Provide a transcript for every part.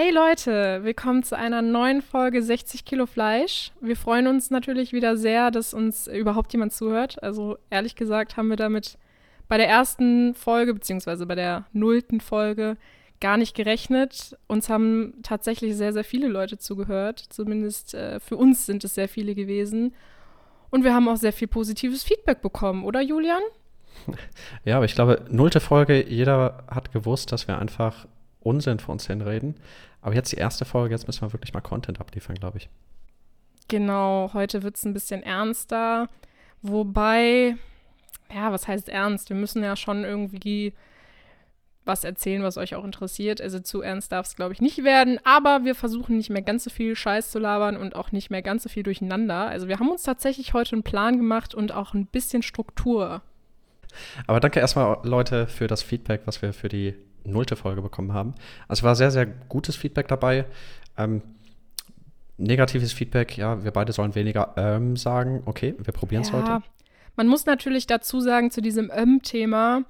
Hey Leute, willkommen zu einer neuen Folge 60 Kilo Fleisch. Wir freuen uns natürlich wieder sehr, dass uns überhaupt jemand zuhört. Also ehrlich gesagt haben wir damit bei der ersten Folge, beziehungsweise bei der nullten Folge, gar nicht gerechnet. Uns haben tatsächlich sehr, sehr viele Leute zugehört. Zumindest äh, für uns sind es sehr viele gewesen. Und wir haben auch sehr viel positives Feedback bekommen, oder Julian? Ja, aber ich glaube, nullte Folge, jeder hat gewusst, dass wir einfach Unsinn vor uns hinreden. Aber jetzt die erste Folge, jetzt müssen wir wirklich mal Content abliefern, glaube ich. Genau, heute wird es ein bisschen ernster. Wobei, ja, was heißt ernst? Wir müssen ja schon irgendwie was erzählen, was euch auch interessiert. Also zu ernst darf es, glaube ich, nicht werden. Aber wir versuchen nicht mehr ganz so viel Scheiß zu labern und auch nicht mehr ganz so viel durcheinander. Also wir haben uns tatsächlich heute einen Plan gemacht und auch ein bisschen Struktur. Aber danke erstmal, Leute, für das Feedback, was wir für die nullte Folge bekommen haben. Also war sehr, sehr gutes Feedback dabei. Ähm, negatives Feedback, ja, wir beide sollen weniger ähm sagen. Okay, wir probieren es ja, heute. Man muss natürlich dazu sagen, zu diesem ähm-Thema,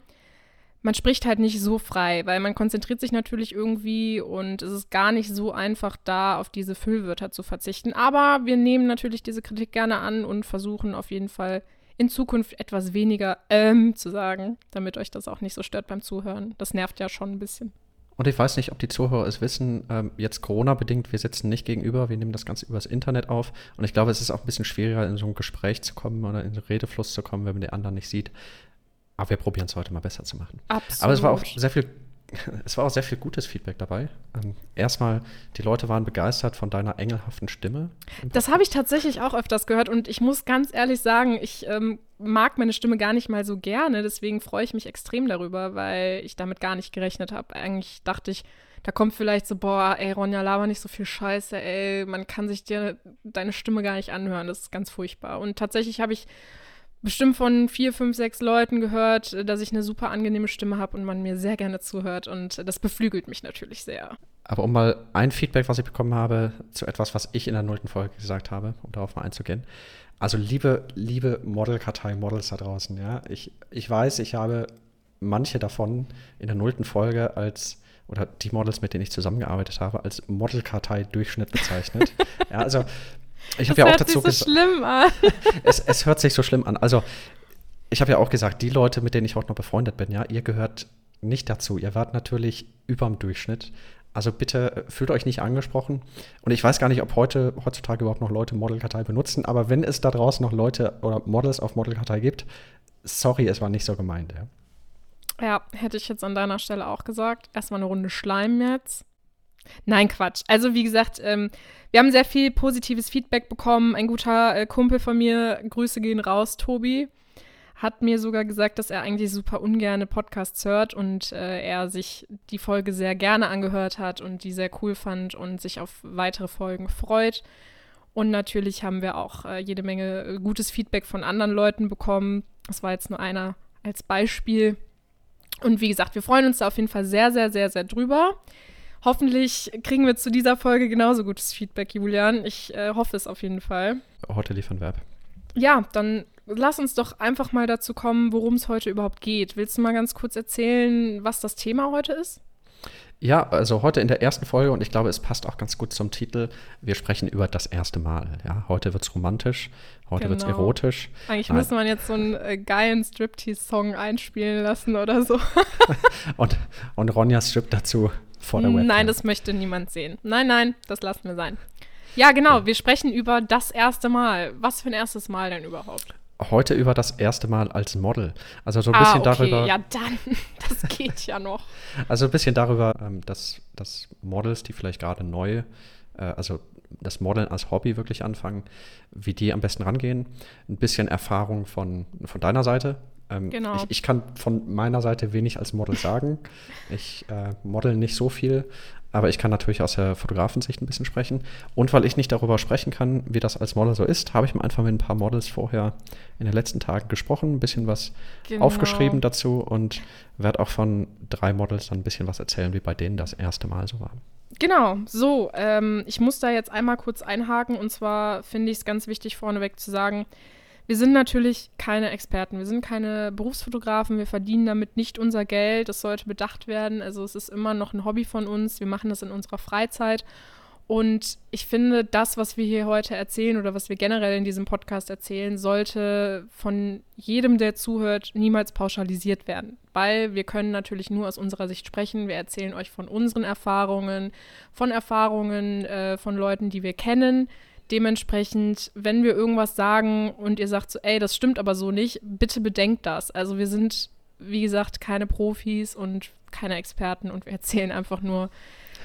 man spricht halt nicht so frei, weil man konzentriert sich natürlich irgendwie und es ist gar nicht so einfach da, auf diese Füllwörter zu verzichten. Aber wir nehmen natürlich diese Kritik gerne an und versuchen auf jeden Fall in Zukunft etwas weniger ähm zu sagen, damit euch das auch nicht so stört beim Zuhören. Das nervt ja schon ein bisschen. Und ich weiß nicht, ob die Zuhörer es wissen, ähm, jetzt Corona-bedingt, wir sitzen nicht gegenüber, wir nehmen das Ganze übers Internet auf. Und ich glaube, es ist auch ein bisschen schwieriger, in so ein Gespräch zu kommen oder in den Redefluss zu kommen, wenn man den anderen nicht sieht. Aber wir probieren es heute mal besser zu machen. Absolut. Aber es war auch sehr viel es war auch sehr viel gutes Feedback dabei. Ähm, erstmal, die Leute waren begeistert von deiner engelhaften Stimme. Das habe ich tatsächlich auch öfters gehört und ich muss ganz ehrlich sagen, ich ähm, mag meine Stimme gar nicht mal so gerne. Deswegen freue ich mich extrem darüber, weil ich damit gar nicht gerechnet habe. Eigentlich dachte ich, da kommt vielleicht so, boah, ey, Ronja, laber nicht so viel Scheiße, ey, man kann sich dir deine Stimme gar nicht anhören. Das ist ganz furchtbar. Und tatsächlich habe ich bestimmt von vier, fünf, sechs Leuten gehört, dass ich eine super angenehme Stimme habe und man mir sehr gerne zuhört. Und das beflügelt mich natürlich sehr. Aber um mal ein Feedback, was ich bekommen habe, zu etwas, was ich in der nullten Folge gesagt habe, um darauf mal einzugehen. Also liebe, liebe Modelkartei-Models da draußen, ja. Ich, ich weiß, ich habe manche davon in der nullten Folge als oder die Models, mit denen ich zusammengearbeitet habe, als Modelkartei-Durchschnitt bezeichnet. ja, also ich habe ja auch dazu gesagt. so schlimm an. es, es hört sich so schlimm an. Also, ich habe ja auch gesagt, die Leute, mit denen ich heute noch befreundet bin, ja, ihr gehört nicht dazu. Ihr wart natürlich überm Durchschnitt. Also bitte äh, fühlt euch nicht angesprochen. Und ich weiß gar nicht, ob heute heutzutage überhaupt noch Leute Modelkartei benutzen, aber wenn es da draußen noch Leute oder Models auf Modelkartei gibt, sorry, es war nicht so gemeint, ja. Ja, hätte ich jetzt an deiner Stelle auch gesagt. Erstmal eine Runde Schleim jetzt. Nein, Quatsch. Also wie gesagt, ähm, wir haben sehr viel positives Feedback bekommen. Ein guter äh, Kumpel von mir, Grüße gehen raus, Tobi, hat mir sogar gesagt, dass er eigentlich super ungerne Podcasts hört und äh, er sich die Folge sehr gerne angehört hat und die sehr cool fand und sich auf weitere Folgen freut. Und natürlich haben wir auch äh, jede Menge äh, gutes Feedback von anderen Leuten bekommen. Das war jetzt nur einer als Beispiel. Und wie gesagt, wir freuen uns da auf jeden Fall sehr, sehr, sehr, sehr drüber. Hoffentlich kriegen wir zu dieser Folge genauso gutes Feedback, Julian. Ich äh, hoffe es auf jeden Fall. Heute liefern Verb. Ja, dann lass uns doch einfach mal dazu kommen, worum es heute überhaupt geht. Willst du mal ganz kurz erzählen, was das Thema heute ist? Ja, also heute in der ersten Folge, und ich glaube, es passt auch ganz gut zum Titel, wir sprechen über das erste Mal. Ja, heute wird es romantisch, heute genau. wird es erotisch. Eigentlich Nein. müsste man jetzt so einen äh, geilen Striptease-Song einspielen lassen oder so. und, und Ronja strippt dazu vor der Webcam. Nein, das möchte niemand sehen. Nein, nein, das lassen wir sein. Ja, genau, wir sprechen über das erste Mal. Was für ein erstes Mal denn überhaupt? Heute über das erste Mal als Model. Also so ein bisschen ah, okay. darüber. Ja, dann, das geht ja noch. Also ein bisschen darüber, ähm, dass, dass Models, die vielleicht gerade neu, äh, also das Modeln als Hobby wirklich anfangen, wie die am besten rangehen. Ein bisschen Erfahrung von, von deiner Seite, ähm, genau. Ich, ich, kann von meiner Seite wenig als Model sagen. Ich äh, model nicht so viel, aber ich kann natürlich aus der Fotografensicht ein bisschen sprechen. Und weil ich nicht darüber sprechen kann, wie das als Model so ist, habe ich mir einfach mit ein paar Models vorher in den letzten Tagen gesprochen, ein bisschen was genau. aufgeschrieben dazu und werde auch von drei Models dann ein bisschen was erzählen, wie bei denen das erste Mal so war. Genau, so, ähm, ich muss da jetzt einmal kurz einhaken und zwar finde ich es ganz wichtig vorneweg zu sagen, wir sind natürlich keine Experten, wir sind keine Berufsfotografen, wir verdienen damit nicht unser Geld, das sollte bedacht werden. Also es ist immer noch ein Hobby von uns, wir machen das in unserer Freizeit und ich finde, das, was wir hier heute erzählen oder was wir generell in diesem Podcast erzählen, sollte von jedem, der zuhört, niemals pauschalisiert werden. Weil wir können natürlich nur aus unserer Sicht sprechen. Wir erzählen euch von unseren Erfahrungen, von Erfahrungen äh, von Leuten, die wir kennen. Dementsprechend, wenn wir irgendwas sagen und ihr sagt so, ey, das stimmt aber so nicht, bitte bedenkt das. Also wir sind, wie gesagt, keine Profis und keine Experten und wir erzählen einfach nur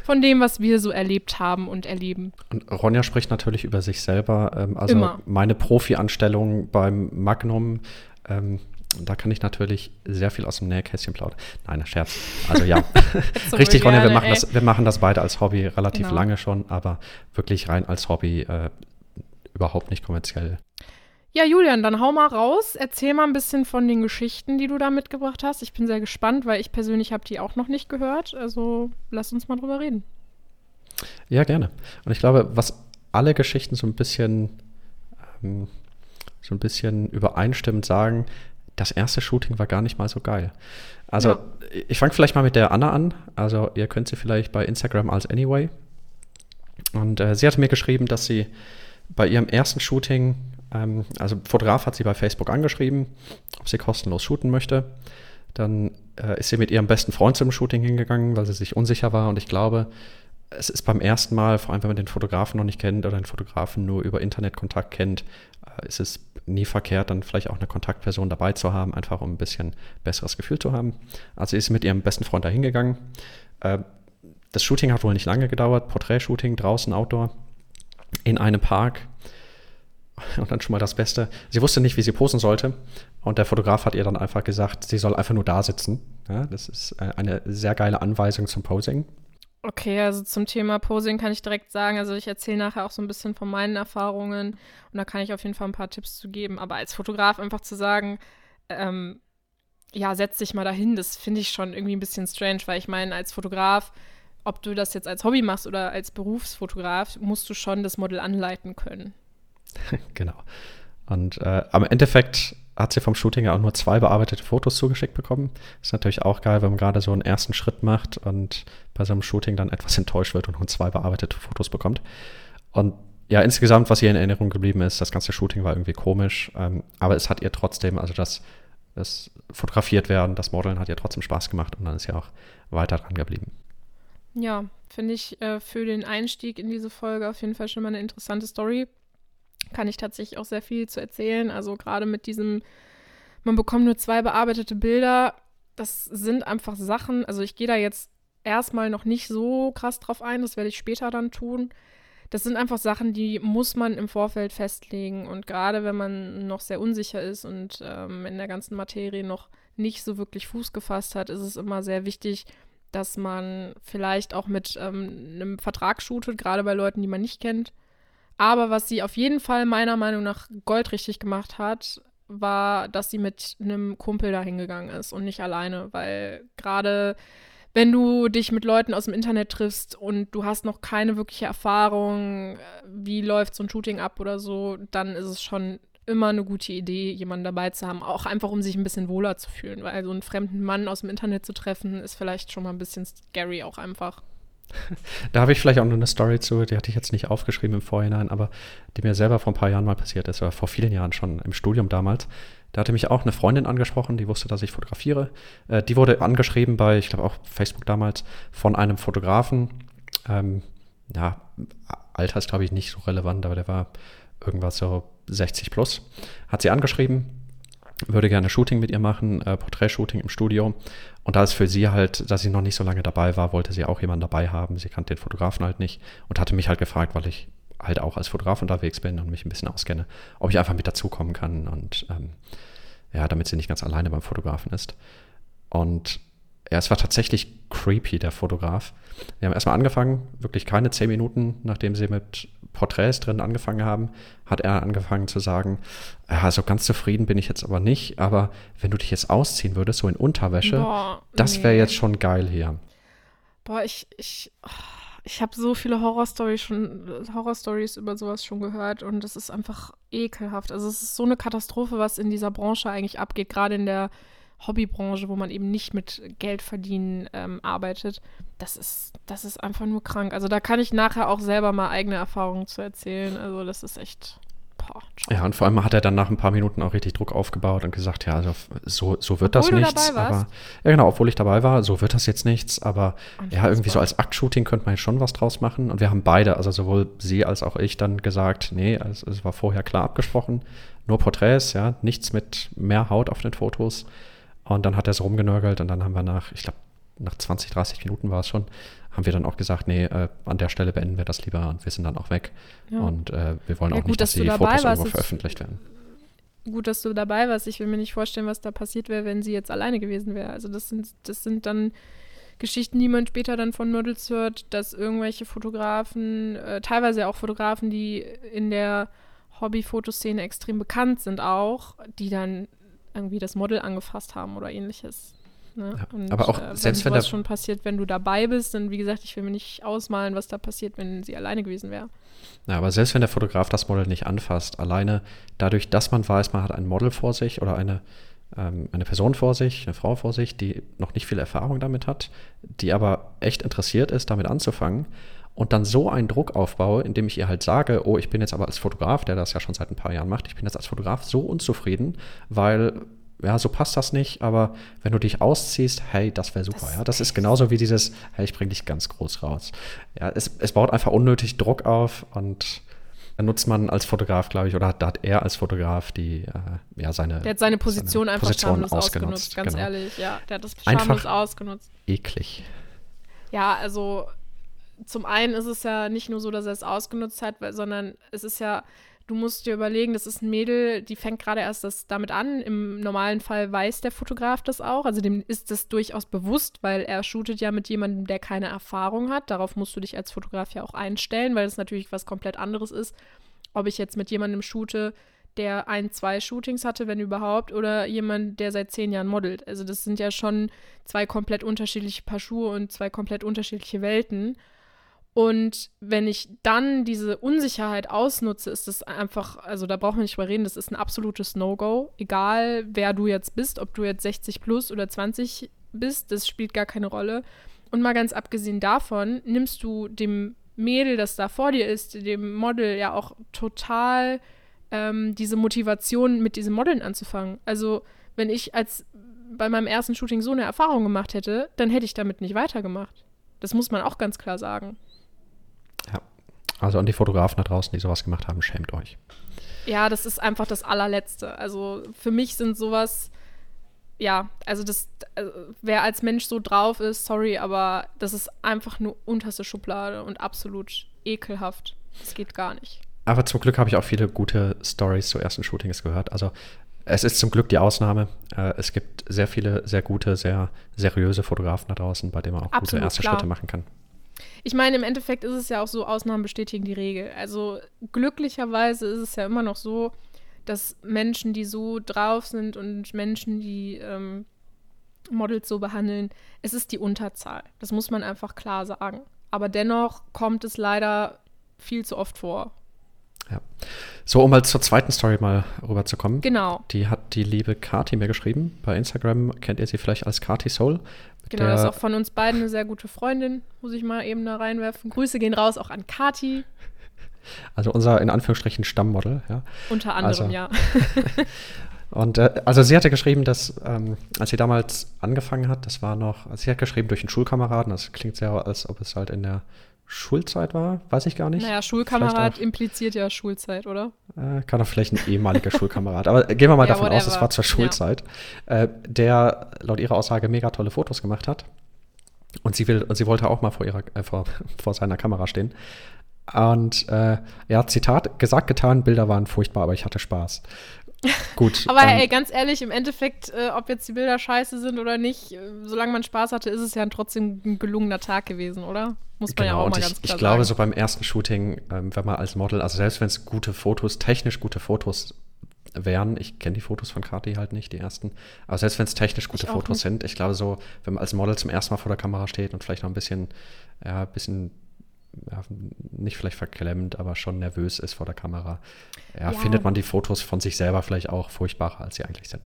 von dem, was wir so erlebt haben und erleben. Und Ronja spricht natürlich über sich selber. Ähm, also Immer. meine Profi-Anstellung beim Magnum, ähm, da kann ich natürlich sehr viel aus dem Nähkästchen plaudern. Nein, Scherz. Also ja, so richtig, Ronja, wir machen, das, wir machen das beide als Hobby relativ genau. lange schon, aber wirklich rein als Hobby äh, überhaupt nicht kommerziell. Ja, Julian, dann hau mal raus. Erzähl mal ein bisschen von den Geschichten, die du da mitgebracht hast. Ich bin sehr gespannt, weil ich persönlich habe die auch noch nicht gehört. Also lass uns mal drüber reden. Ja, gerne. Und ich glaube, was alle Geschichten so ein bisschen, ähm, so ein bisschen übereinstimmend sagen, das erste Shooting war gar nicht mal so geil. Also ja. ich fange vielleicht mal mit der Anna an. Also ihr könnt sie vielleicht bei Instagram als Anyway. Und äh, sie hatte mir geschrieben, dass sie bei ihrem ersten Shooting ähm, also Fotograf hat sie bei Facebook angeschrieben, ob sie kostenlos shooten möchte. Dann äh, ist sie mit ihrem besten Freund zum Shooting hingegangen, weil sie sich unsicher war. Und ich glaube, es ist beim ersten Mal, vor allem wenn man den Fotografen noch nicht kennt oder den Fotografen nur über Internetkontakt kennt, äh, ist es nie verkehrt, dann vielleicht auch eine Kontaktperson dabei zu haben, einfach um ein bisschen besseres Gefühl zu haben. Also sie ist mit ihrem besten Freund da hingegangen. Äh, das Shooting hat wohl nicht lange gedauert, Porträtshooting draußen, Outdoor, in einem Park. Und dann schon mal das Beste. Sie wusste nicht, wie sie posen sollte. Und der Fotograf hat ihr dann einfach gesagt, sie soll einfach nur da sitzen. Ja, das ist äh, eine sehr geile Anweisung zum Posing. Okay, also zum Thema Posing kann ich direkt sagen, also ich erzähle nachher auch so ein bisschen von meinen Erfahrungen und da kann ich auf jeden Fall ein paar Tipps zu geben. Aber als Fotograf einfach zu sagen, ähm, ja, setz dich mal dahin, das finde ich schon irgendwie ein bisschen strange, weil ich meine, als Fotograf, ob du das jetzt als Hobby machst oder als Berufsfotograf, musst du schon das Model anleiten können. genau. Und äh, am Endeffekt hat sie vom Shooting ja auch nur zwei bearbeitete Fotos zugeschickt bekommen. Ist natürlich auch geil, wenn man gerade so einen ersten Schritt macht und bei so einem Shooting dann etwas enttäuscht wird und nur zwei bearbeitete Fotos bekommt. Und ja, insgesamt, was ihr in Erinnerung geblieben ist, das ganze Shooting war irgendwie komisch, ähm, aber es hat ihr trotzdem, also das, das fotografiert werden, das Modeln hat ihr trotzdem Spaß gemacht und dann ist sie auch weiter dran geblieben. Ja, finde ich äh, für den Einstieg in diese Folge auf jeden Fall schon mal eine interessante Story kann ich tatsächlich auch sehr viel zu erzählen. Also gerade mit diesem, man bekommt nur zwei bearbeitete Bilder. Das sind einfach Sachen, also ich gehe da jetzt erstmal noch nicht so krass drauf ein, das werde ich später dann tun. Das sind einfach Sachen, die muss man im Vorfeld festlegen. Und gerade wenn man noch sehr unsicher ist und ähm, in der ganzen Materie noch nicht so wirklich Fuß gefasst hat, ist es immer sehr wichtig, dass man vielleicht auch mit ähm, einem Vertrag shootet, gerade bei Leuten, die man nicht kennt. Aber was sie auf jeden Fall meiner Meinung nach goldrichtig gemacht hat, war, dass sie mit einem Kumpel da hingegangen ist und nicht alleine, weil gerade wenn du dich mit Leuten aus dem Internet triffst und du hast noch keine wirkliche Erfahrung, wie läuft so ein Shooting ab oder so, dann ist es schon immer eine gute Idee, jemanden dabei zu haben, auch einfach um sich ein bisschen wohler zu fühlen, weil so einen fremden Mann aus dem Internet zu treffen, ist vielleicht schon mal ein bisschen scary auch einfach. Da habe ich vielleicht auch noch eine Story zu, die hatte ich jetzt nicht aufgeschrieben im Vorhinein, aber die mir selber vor ein paar Jahren mal passiert ist, oder vor vielen Jahren schon im Studium damals. Da hatte mich auch eine Freundin angesprochen, die wusste, dass ich fotografiere. Äh, die wurde angeschrieben bei, ich glaube auch Facebook damals, von einem Fotografen. Ähm, ja, Alter ist, glaube ich, nicht so relevant, aber der war irgendwas so 60 plus. Hat sie angeschrieben, würde gerne Shooting mit ihr machen, äh, Porträtshooting im Studio. Und da ist für sie halt, dass sie noch nicht so lange dabei war, wollte sie auch jemanden dabei haben. Sie kannte den Fotografen halt nicht und hatte mich halt gefragt, weil ich halt auch als Fotograf unterwegs bin und mich ein bisschen auskenne, ob ich einfach mit dazukommen kann und ähm, ja, damit sie nicht ganz alleine beim Fotografen ist. Und ja, es war tatsächlich creepy, der Fotograf. Wir haben erstmal angefangen, wirklich keine zehn Minuten, nachdem sie mit Porträts drin angefangen haben, hat er angefangen zu sagen, also ganz zufrieden bin ich jetzt aber nicht, aber wenn du dich jetzt ausziehen würdest, so in Unterwäsche, Boah, das wäre nee. jetzt schon geil hier. Boah, ich, ich, ich habe so viele Horrorstories schon, Horrorstories über sowas schon gehört und das ist einfach ekelhaft. Also es ist so eine Katastrophe, was in dieser Branche eigentlich abgeht, gerade in der Hobbybranche, wo man eben nicht mit Geld verdienen ähm, arbeitet. Das ist, das ist einfach nur krank. Also da kann ich nachher auch selber mal eigene Erfahrungen zu erzählen. Also das ist echt Boah, ja, und vor allem hat er dann nach ein paar Minuten auch richtig Druck aufgebaut und gesagt, ja, also so, so wird obwohl das nichts. Aber, ja, genau, obwohl ich dabei war, so wird das jetzt nichts. Aber ja, irgendwie so als Aktshooting könnte man schon was draus machen. Und wir haben beide, also sowohl sie als auch ich, dann gesagt, nee, also, es war vorher klar abgesprochen. Nur Porträts, ja, nichts mit mehr Haut auf den Fotos. Und dann hat er es rumgenörgelt und dann haben wir nach, ich glaube, nach 20, 30 Minuten war es schon, haben wir dann auch gesagt, nee, äh, an der Stelle beenden wir das lieber und wir sind dann auch weg. Ja. Und äh, wir wollen ja, auch gut, nicht, dass, dass die Fotos irgendwo veröffentlicht werden. Gut, dass du dabei warst. Ich will mir nicht vorstellen, was da passiert wäre, wenn sie jetzt alleine gewesen wäre. Also das sind, das sind dann Geschichten, die man später dann von Models hört, dass irgendwelche Fotografen, äh, teilweise auch Fotografen, die in der Hobby-Fotoszene extrem bekannt sind auch, die dann irgendwie das Model angefasst haben oder ähnliches. Ne? Ja, und, aber auch äh, selbst wenn das schon passiert, wenn du dabei bist, dann wie gesagt, ich will mir nicht ausmalen, was da passiert, wenn sie alleine gewesen wäre. Ja, aber selbst wenn der Fotograf das Model nicht anfasst, alleine dadurch, dass man weiß, man hat ein Model vor sich oder eine, ähm, eine Person vor sich, eine Frau vor sich, die noch nicht viel Erfahrung damit hat, die aber echt interessiert ist, damit anzufangen und dann so einen Druck aufbaue, indem ich ihr halt sage, oh, ich bin jetzt aber als Fotograf, der das ja schon seit ein paar Jahren macht, ich bin jetzt als Fotograf so unzufrieden, weil ja, so passt das nicht, aber wenn du dich ausziehst, hey, das wäre super, das ja. Das ist genauso wie dieses, hey, ich bring dich ganz groß raus. Ja, es, es baut einfach unnötig Druck auf und dann nutzt man als Fotograf, glaube ich, oder hat, hat er als Fotograf die, äh, ja, seine. Der hat seine Position seine einfach Position schamlos ausgenutzt, ausgenutzt ganz genau. ehrlich, ja. Der hat das schamlos einfach ausgenutzt. Eklig. Ja, also zum einen ist es ja nicht nur so, dass er es ausgenutzt hat, sondern es ist ja Du musst dir überlegen, das ist ein Mädel, die fängt gerade erst das damit an. Im normalen Fall weiß der Fotograf das auch. Also dem ist das durchaus bewusst, weil er shootet ja mit jemandem, der keine Erfahrung hat. Darauf musst du dich als Fotograf ja auch einstellen, weil es natürlich was komplett anderes ist, ob ich jetzt mit jemandem shoote, der ein, zwei Shootings hatte, wenn überhaupt, oder jemand, der seit zehn Jahren modelt. Also das sind ja schon zwei komplett unterschiedliche Paar Schuhe und zwei komplett unterschiedliche Welten. Und wenn ich dann diese Unsicherheit ausnutze, ist das einfach, also da braucht man nicht drüber reden, das ist ein absolutes No-Go. Egal, wer du jetzt bist, ob du jetzt 60 plus oder 20 bist, das spielt gar keine Rolle. Und mal ganz abgesehen davon, nimmst du dem Mädel, das da vor dir ist, dem Model ja auch total ähm, diese Motivation, mit diesem Modeln anzufangen. Also, wenn ich als bei meinem ersten Shooting so eine Erfahrung gemacht hätte, dann hätte ich damit nicht weitergemacht. Das muss man auch ganz klar sagen. Also an die Fotografen da draußen, die sowas gemacht haben, schämt euch. Ja, das ist einfach das allerletzte. Also für mich sind sowas, ja, also das, also wer als Mensch so drauf ist, sorry, aber das ist einfach nur unterste Schublade und absolut ekelhaft. Das geht gar nicht. Aber zum Glück habe ich auch viele gute Stories zu ersten Shootings gehört. Also es ist zum Glück die Ausnahme. Äh, es gibt sehr viele, sehr gute, sehr seriöse Fotografen da draußen, bei denen man auch Absolut, gute erste klar. Schritte machen kann. Ich meine, im Endeffekt ist es ja auch so, Ausnahmen bestätigen die Regel. Also glücklicherweise ist es ja immer noch so, dass Menschen, die so drauf sind und Menschen, die ähm, Models so behandeln, es ist die Unterzahl. Das muss man einfach klar sagen. Aber dennoch kommt es leider viel zu oft vor. Ja. So, um mal zur zweiten Story mal rüberzukommen. Genau. Die hat die liebe Kati mir geschrieben. Bei Instagram kennt ihr sie vielleicht als Kati Soul. Genau, das ist auch von uns beiden eine sehr gute Freundin, muss ich mal eben da reinwerfen. Grüße gehen raus auch an Kati. Also unser in Anführungsstrichen Stammmodel, ja. Unter anderem, also, ja. und äh, also sie hatte geschrieben, dass ähm, als sie damals angefangen hat, das war noch, also sie hat geschrieben durch einen Schulkameraden, das klingt sehr, als ob es halt in der Schulzeit war, weiß ich gar nicht. Naja, Schulkamerad auch, impliziert ja Schulzeit, oder? Äh, kann doch vielleicht ein ehemaliger Schulkamerad. Aber gehen wir mal ja, davon whatever. aus, es war zur Schulzeit, ja. äh, der laut ihrer Aussage mega tolle Fotos gemacht hat. Und sie will, und sie wollte auch mal vor ihrer, äh, vor, vor seiner Kamera stehen. Und äh, ja, Zitat, gesagt, getan, Bilder waren furchtbar, aber ich hatte Spaß. Gut. Aber ey, ganz ehrlich, im Endeffekt, äh, ob jetzt die Bilder scheiße sind oder nicht, äh, solange man Spaß hatte, ist es ja trotzdem ein gelungener Tag gewesen, oder? Muss man genau, ja auch mal ich, ganz klar Ich glaube, so beim ersten Shooting, ähm, wenn man als Model, also selbst wenn es gute Fotos, technisch gute Fotos wären, ich kenne die Fotos von Kati halt nicht, die ersten, aber selbst wenn es technisch gute Fotos nicht. sind, ich glaube so, wenn man als Model zum ersten Mal vor der Kamera steht und vielleicht noch ein bisschen, ja, ein bisschen nicht vielleicht verklemmt, aber schon nervös ist vor der Kamera, ja, ja. findet man die Fotos von sich selber vielleicht auch furchtbarer, als sie eigentlich sind.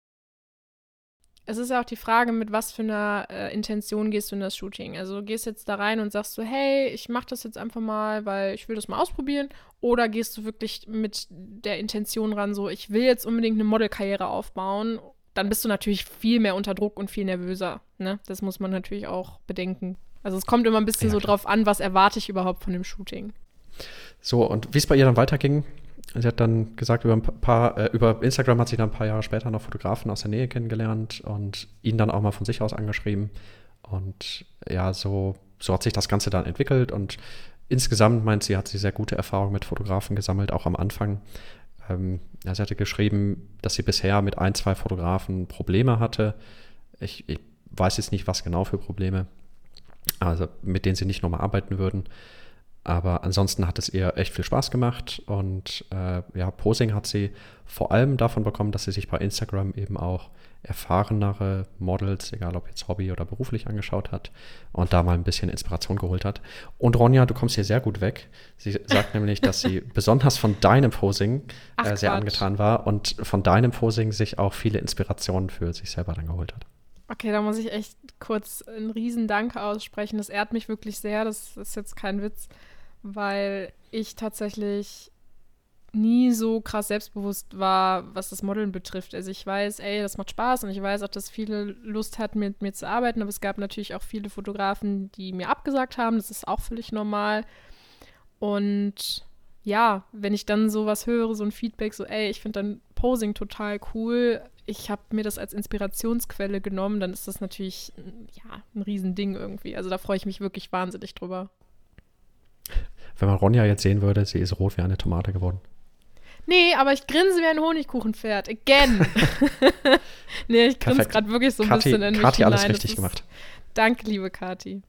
Es ist ja auch die Frage, mit was für einer äh, Intention gehst du in das Shooting. Also gehst jetzt da rein und sagst so, hey, ich mache das jetzt einfach mal, weil ich will das mal ausprobieren. Oder gehst du wirklich mit der Intention ran, so, ich will jetzt unbedingt eine Modelkarriere aufbauen. Dann bist du natürlich viel mehr unter Druck und viel nervöser. Ne? Das muss man natürlich auch bedenken. Also es kommt immer ein bisschen ja, so drauf an, was erwarte ich überhaupt von dem Shooting. So, und wie es bei ihr dann weiterging, sie hat dann gesagt, über ein paar, äh, über Instagram hat sie dann ein paar Jahre später noch Fotografen aus der Nähe kennengelernt und ihn dann auch mal von sich aus angeschrieben. Und ja, so, so hat sich das Ganze dann entwickelt und insgesamt meint sie, hat sie sehr gute Erfahrungen mit Fotografen gesammelt, auch am Anfang. Ähm, ja, sie hatte geschrieben, dass sie bisher mit ein, zwei Fotografen Probleme hatte. Ich, ich weiß jetzt nicht, was genau für Probleme also mit denen sie nicht nochmal arbeiten würden. Aber ansonsten hat es ihr echt viel Spaß gemacht und äh, ja, Posing hat sie vor allem davon bekommen, dass sie sich bei Instagram eben auch erfahrenere Models, egal ob jetzt Hobby oder beruflich, angeschaut hat und da mal ein bisschen Inspiration geholt hat. Und Ronja, du kommst hier sehr gut weg. Sie sagt nämlich, dass sie besonders von deinem Posing äh, sehr Quatsch. angetan war und von deinem Posing sich auch viele Inspirationen für sich selber dann geholt hat. Okay, da muss ich echt kurz einen riesen Danke aussprechen. Das ehrt mich wirklich sehr. Das ist jetzt kein Witz, weil ich tatsächlich nie so krass selbstbewusst war, was das Modeln betrifft. Also ich weiß, ey, das macht Spaß und ich weiß auch, dass viele Lust hatten, mit mir zu arbeiten, aber es gab natürlich auch viele Fotografen, die mir abgesagt haben. Das ist auch völlig normal. Und ja, wenn ich dann sowas höre, so ein Feedback, so, ey, ich finde dein Posing total cool, ich habe mir das als Inspirationsquelle genommen, dann ist das natürlich ja, ein Riesending irgendwie. Also da freue ich mich wirklich wahnsinnig drüber. Wenn man Ronja jetzt sehen würde, sie ist rot wie eine Tomate geworden. Nee, aber ich grinse wie ein Honigkuchenpferd. Again. nee, ich grinse gerade wirklich so ein Kati, bisschen in mich Kati hinein. alles richtig ist, gemacht. Danke, liebe Kati.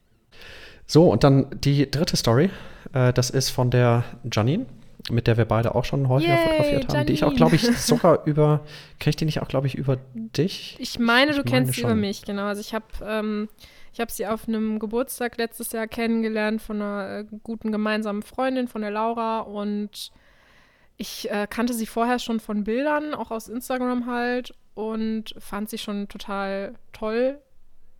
So, und dann die dritte Story. Äh, das ist von der Janine mit der wir beide auch schon häufiger Yay, fotografiert haben, Janine. die ich auch, glaube ich, sogar über, kenne ich die nicht auch, glaube ich, über dich? Ich meine, du ich kennst sie über mich, genau. Also ich habe ähm, ich sie auf einem Geburtstag letztes Jahr kennengelernt von einer äh, guten gemeinsamen Freundin, von der Laura und ich äh, kannte sie vorher schon von Bildern, auch aus Instagram halt und fand sie schon total toll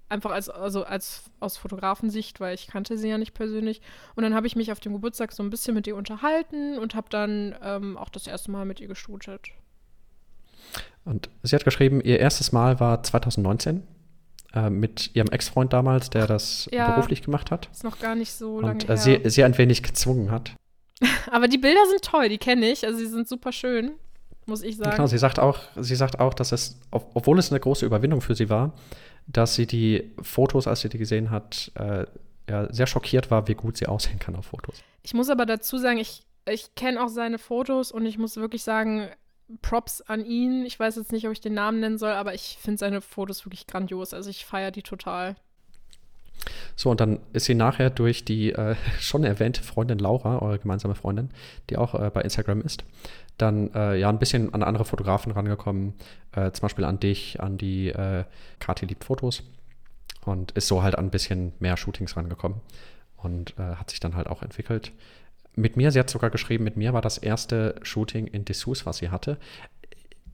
einfach als, also als aus Fotografensicht, weil ich kannte sie ja nicht persönlich. Und dann habe ich mich auf dem Geburtstag so ein bisschen mit ihr unterhalten und habe dann ähm, auch das erste Mal mit ihr geshootet. Und sie hat geschrieben, ihr erstes Mal war 2019 äh, mit ihrem Ex-Freund damals, der das ja, beruflich gemacht hat. Ist noch gar nicht so lange und, äh, sie, sie ein wenig gezwungen hat. Aber die Bilder sind toll, die kenne ich. Also sie sind super schön, muss ich sagen. Genau, sie sagt auch, sie sagt auch, dass es, obwohl es eine große Überwindung für sie war, dass sie die Fotos, als sie die gesehen hat, äh, ja, sehr schockiert war, wie gut sie aussehen kann auf Fotos. Ich muss aber dazu sagen, ich, ich kenne auch seine Fotos und ich muss wirklich sagen, Props an ihn. Ich weiß jetzt nicht, ob ich den Namen nennen soll, aber ich finde seine Fotos wirklich grandios. Also ich feiere die total. So, und dann ist sie nachher durch die äh, schon erwähnte Freundin Laura, eure gemeinsame Freundin, die auch äh, bei Instagram ist, dann äh, ja ein bisschen an andere Fotografen rangekommen, äh, zum Beispiel an dich, an die äh, Kati liebt Fotos und ist so halt an ein bisschen mehr Shootings rangekommen und äh, hat sich dann halt auch entwickelt. Mit mir, sie hat sogar geschrieben, mit mir war das erste Shooting in Dessous, was sie hatte.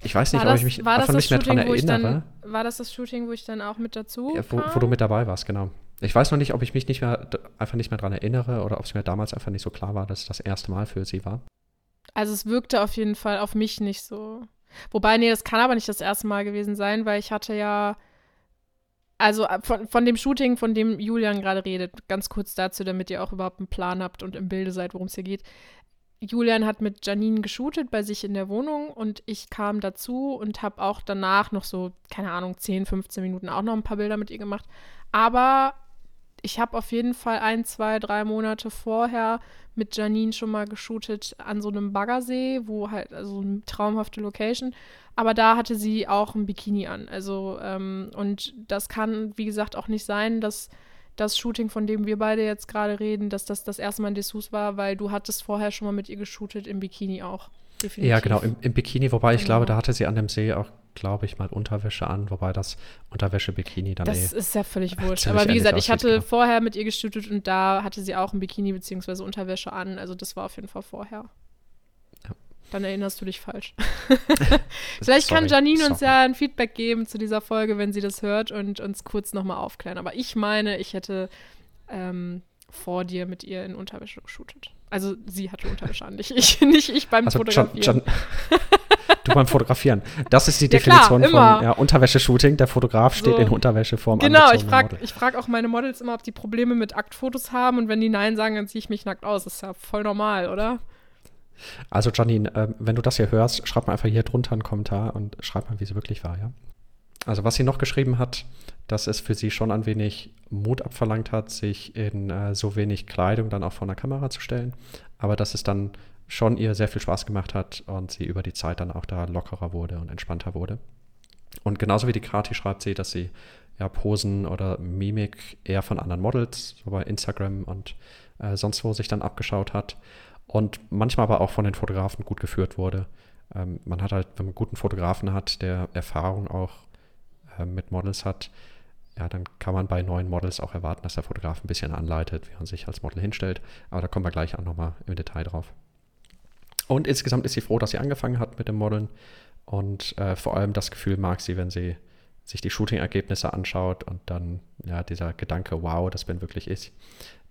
Ich weiß nicht, das, ob ich mich davon nicht mehr dran erinnere. Dann, war das das Shooting, wo ich dann auch mit dazu ja, wo, wo, du mit dabei warst, genau. Ich weiß noch nicht, ob ich mich nicht mehr, einfach nicht mehr dran erinnere oder ob es mir damals einfach nicht so klar war, dass es das erste Mal für sie war. Also es wirkte auf jeden Fall auf mich nicht so. Wobei, nee, das kann aber nicht das erste Mal gewesen sein, weil ich hatte ja, also äh, von, von dem Shooting, von dem Julian gerade redet, ganz kurz dazu, damit ihr auch überhaupt einen Plan habt und im Bilde seid, worum es hier geht. Julian hat mit Janine geshootet bei sich in der Wohnung und ich kam dazu und habe auch danach noch so, keine Ahnung, 10, 15 Minuten auch noch ein paar Bilder mit ihr gemacht. Aber ich habe auf jeden Fall ein, zwei, drei Monate vorher mit Janine schon mal geshootet an so einem Baggersee, wo halt, also eine traumhafte Location. Aber da hatte sie auch ein Bikini an. Also, ähm, und das kann, wie gesagt, auch nicht sein, dass das Shooting, von dem wir beide jetzt gerade reden, dass das das erste Mal in Dessous war, weil du hattest vorher schon mal mit ihr geshootet im Bikini auch. Definitiv. Ja, genau, im, im Bikini, wobei ich genau. glaube, da hatte sie an dem See auch glaube ich, mal Unterwäsche an, wobei das Unterwäsche-Bikini dann Das eh ist ja völlig wurscht. Aber wie gesagt, ich hatte genau. vorher mit ihr gestüttet und da hatte sie auch ein Bikini bzw. Unterwäsche an. Also das war auf jeden Fall vorher. Ja. Dann erinnerst du dich falsch. Vielleicht kann Sorry, Janine uns sorry. ja ein Feedback geben zu dieser Folge, wenn sie das hört und uns kurz nochmal aufklären. Aber ich meine, ich hätte ähm, vor dir mit ihr in Unterwäsche geshootet. Also sie hatte Unterwäsche an, nicht ich, nicht ich beim Also Fotografieren. Jan, du beim Fotografieren. Das ist die Ja, klar, Definition immer. von ja, Unterwäsche-Shooting. Der Fotograf steht So. in Unterwäsche vorm Genau, ich frage frag auch meine Models immer, ob die Probleme mit Aktfotos haben und wenn die Nein sagen, dann ziehe ich mich nackt aus. Das ist ja voll normal, oder? Also Janine, ähm, wenn du das hier hörst, schreib mal einfach hier drunter einen Kommentar und schreib mal, wie sie wirklich war, ja? Also was sie noch geschrieben hat, dass es für sie schon ein wenig Mut abverlangt hat, sich in äh, so wenig Kleidung dann auch vor einer Kamera zu stellen, aber dass es dann schon ihr sehr viel Spaß gemacht hat und sie über die Zeit dann auch da lockerer wurde und entspannter wurde. Und genauso wie die Kati schreibt sie, dass sie ja Posen oder Mimik eher von anderen Models, so bei Instagram und äh, sonst wo sich dann abgeschaut hat und manchmal aber auch von den Fotografen gut geführt wurde. Ähm, man hat halt, wenn man einen guten Fotografen hat, der Erfahrung auch äh, mit Models hat, ja, dann kann man bei neuen Models auch erwarten, dass der Fotograf ein bisschen anleitet, wie man sich als Model hinstellt. Aber da kommen wir gleich auch nochmal im Detail drauf. Und insgesamt ist sie froh, dass sie angefangen hat mit dem Modeln. Und äh, vor allem das Gefühl mag sie, wenn sie sich die Shooting-Ergebnisse anschaut und dann ja dieser Gedanke, wow, das bin wirklich ich.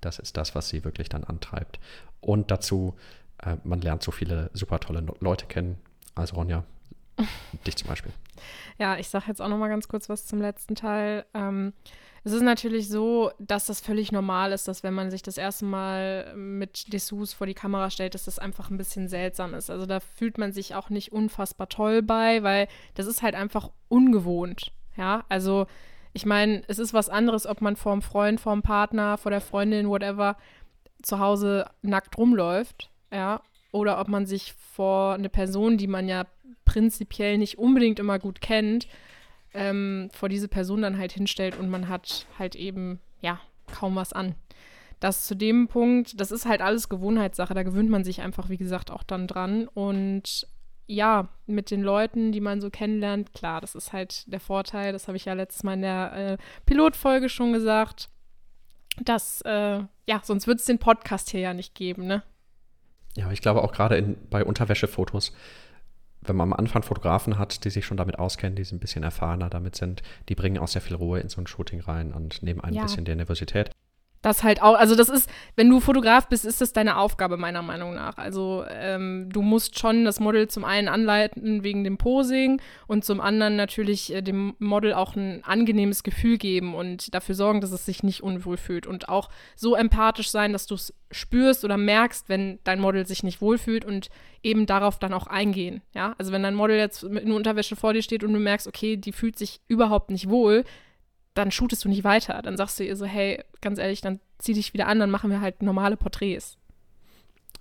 Das ist das, was sie wirklich dann antreibt. Und dazu, äh, man lernt so viele super tolle Leute kennen. Also Ronja, dich zum Beispiel. Ja, ich sage jetzt auch noch mal ganz kurz was zum letzten Teil. Ähm, es ist natürlich so, dass das völlig normal ist, dass wenn man sich das erste Mal mit Dessous vor die Kamera stellt, dass das einfach ein bisschen seltsam ist. Also da fühlt man sich auch nicht unfassbar toll bei, weil das ist halt einfach ungewohnt. Ja, also ich meine, es ist was anderes, ob man vorm Freund, vorm Partner, vor der Freundin, whatever, zu Hause nackt rumläuft, ja, oder ob man sich vor eine Person, die man ja prinzipiell nicht unbedingt immer gut kennt, ähm, vor diese Person dann halt hinstellt und man hat halt eben, ja, kaum was an. Das zu dem Punkt, das ist halt alles Gewohnheitssache, da gewöhnt man sich einfach, wie gesagt, auch dann dran. Und ja, mit den Leuten, die man so kennenlernt, klar, das ist halt der Vorteil, das habe ich ja letztes Mal in der äh, Pilotfolge schon gesagt, dass, äh, ja, sonst würde es den Podcast hier ja nicht geben, ne? Ja, ich glaube auch gerade bei Unterwäschefotos, wenn man am Anfang Fotografen hat, die sich schon damit auskennen, die ein bisschen erfahrener damit sind, die bringen auch sehr viel Ruhe in so ein Shooting rein und nehmen ein Ja. bisschen der Nervosität. Das halt auch, also das ist, wenn du Fotograf bist, ist das deine Aufgabe meiner Meinung nach. Also ähm, du musst schon das Model zum einen anleiten wegen dem Posing und zum anderen natürlich äh, dem Model auch ein angenehmes Gefühl geben und dafür sorgen, dass es sich nicht unwohl fühlt und auch so empathisch sein, dass du es spürst oder merkst, wenn dein Model sich nicht wohlfühlt und eben darauf dann auch eingehen. Ja, also wenn dein Model jetzt mit einer Unterwäsche vor dir steht und du merkst, okay, die fühlt sich überhaupt nicht wohl, dann shootest du nicht weiter. Dann sagst du ihr so, hey, ganz ehrlich, dann zieh dich wieder an, dann machen wir halt normale Porträts.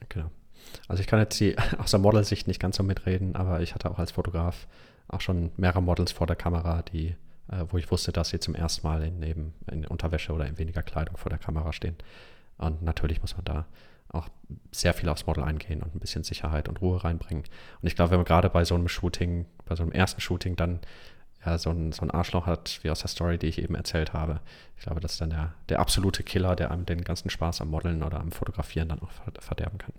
Genau. Also ich kann jetzt die aus der Modelsicht nicht ganz so mitreden, aber ich hatte auch als Fotograf auch schon mehrere Models vor der Kamera, die, äh, wo ich wusste, dass sie zum ersten Mal in, eben in Unterwäsche oder in weniger Kleidung vor der Kamera stehen. Und natürlich muss man da auch sehr viel aufs Model eingehen und ein bisschen Sicherheit und Ruhe reinbringen. Und ich glaube, wenn man gerade bei so einem Shooting, bei so einem ersten Shooting dann ja, so, ein, so ein Arschloch hat, wie aus der Story, die ich eben erzählt habe, ich glaube, das ist dann der, der absolute Killer, der einem den ganzen Spaß am Modeln oder am Fotografieren dann auch ver- verderben kann.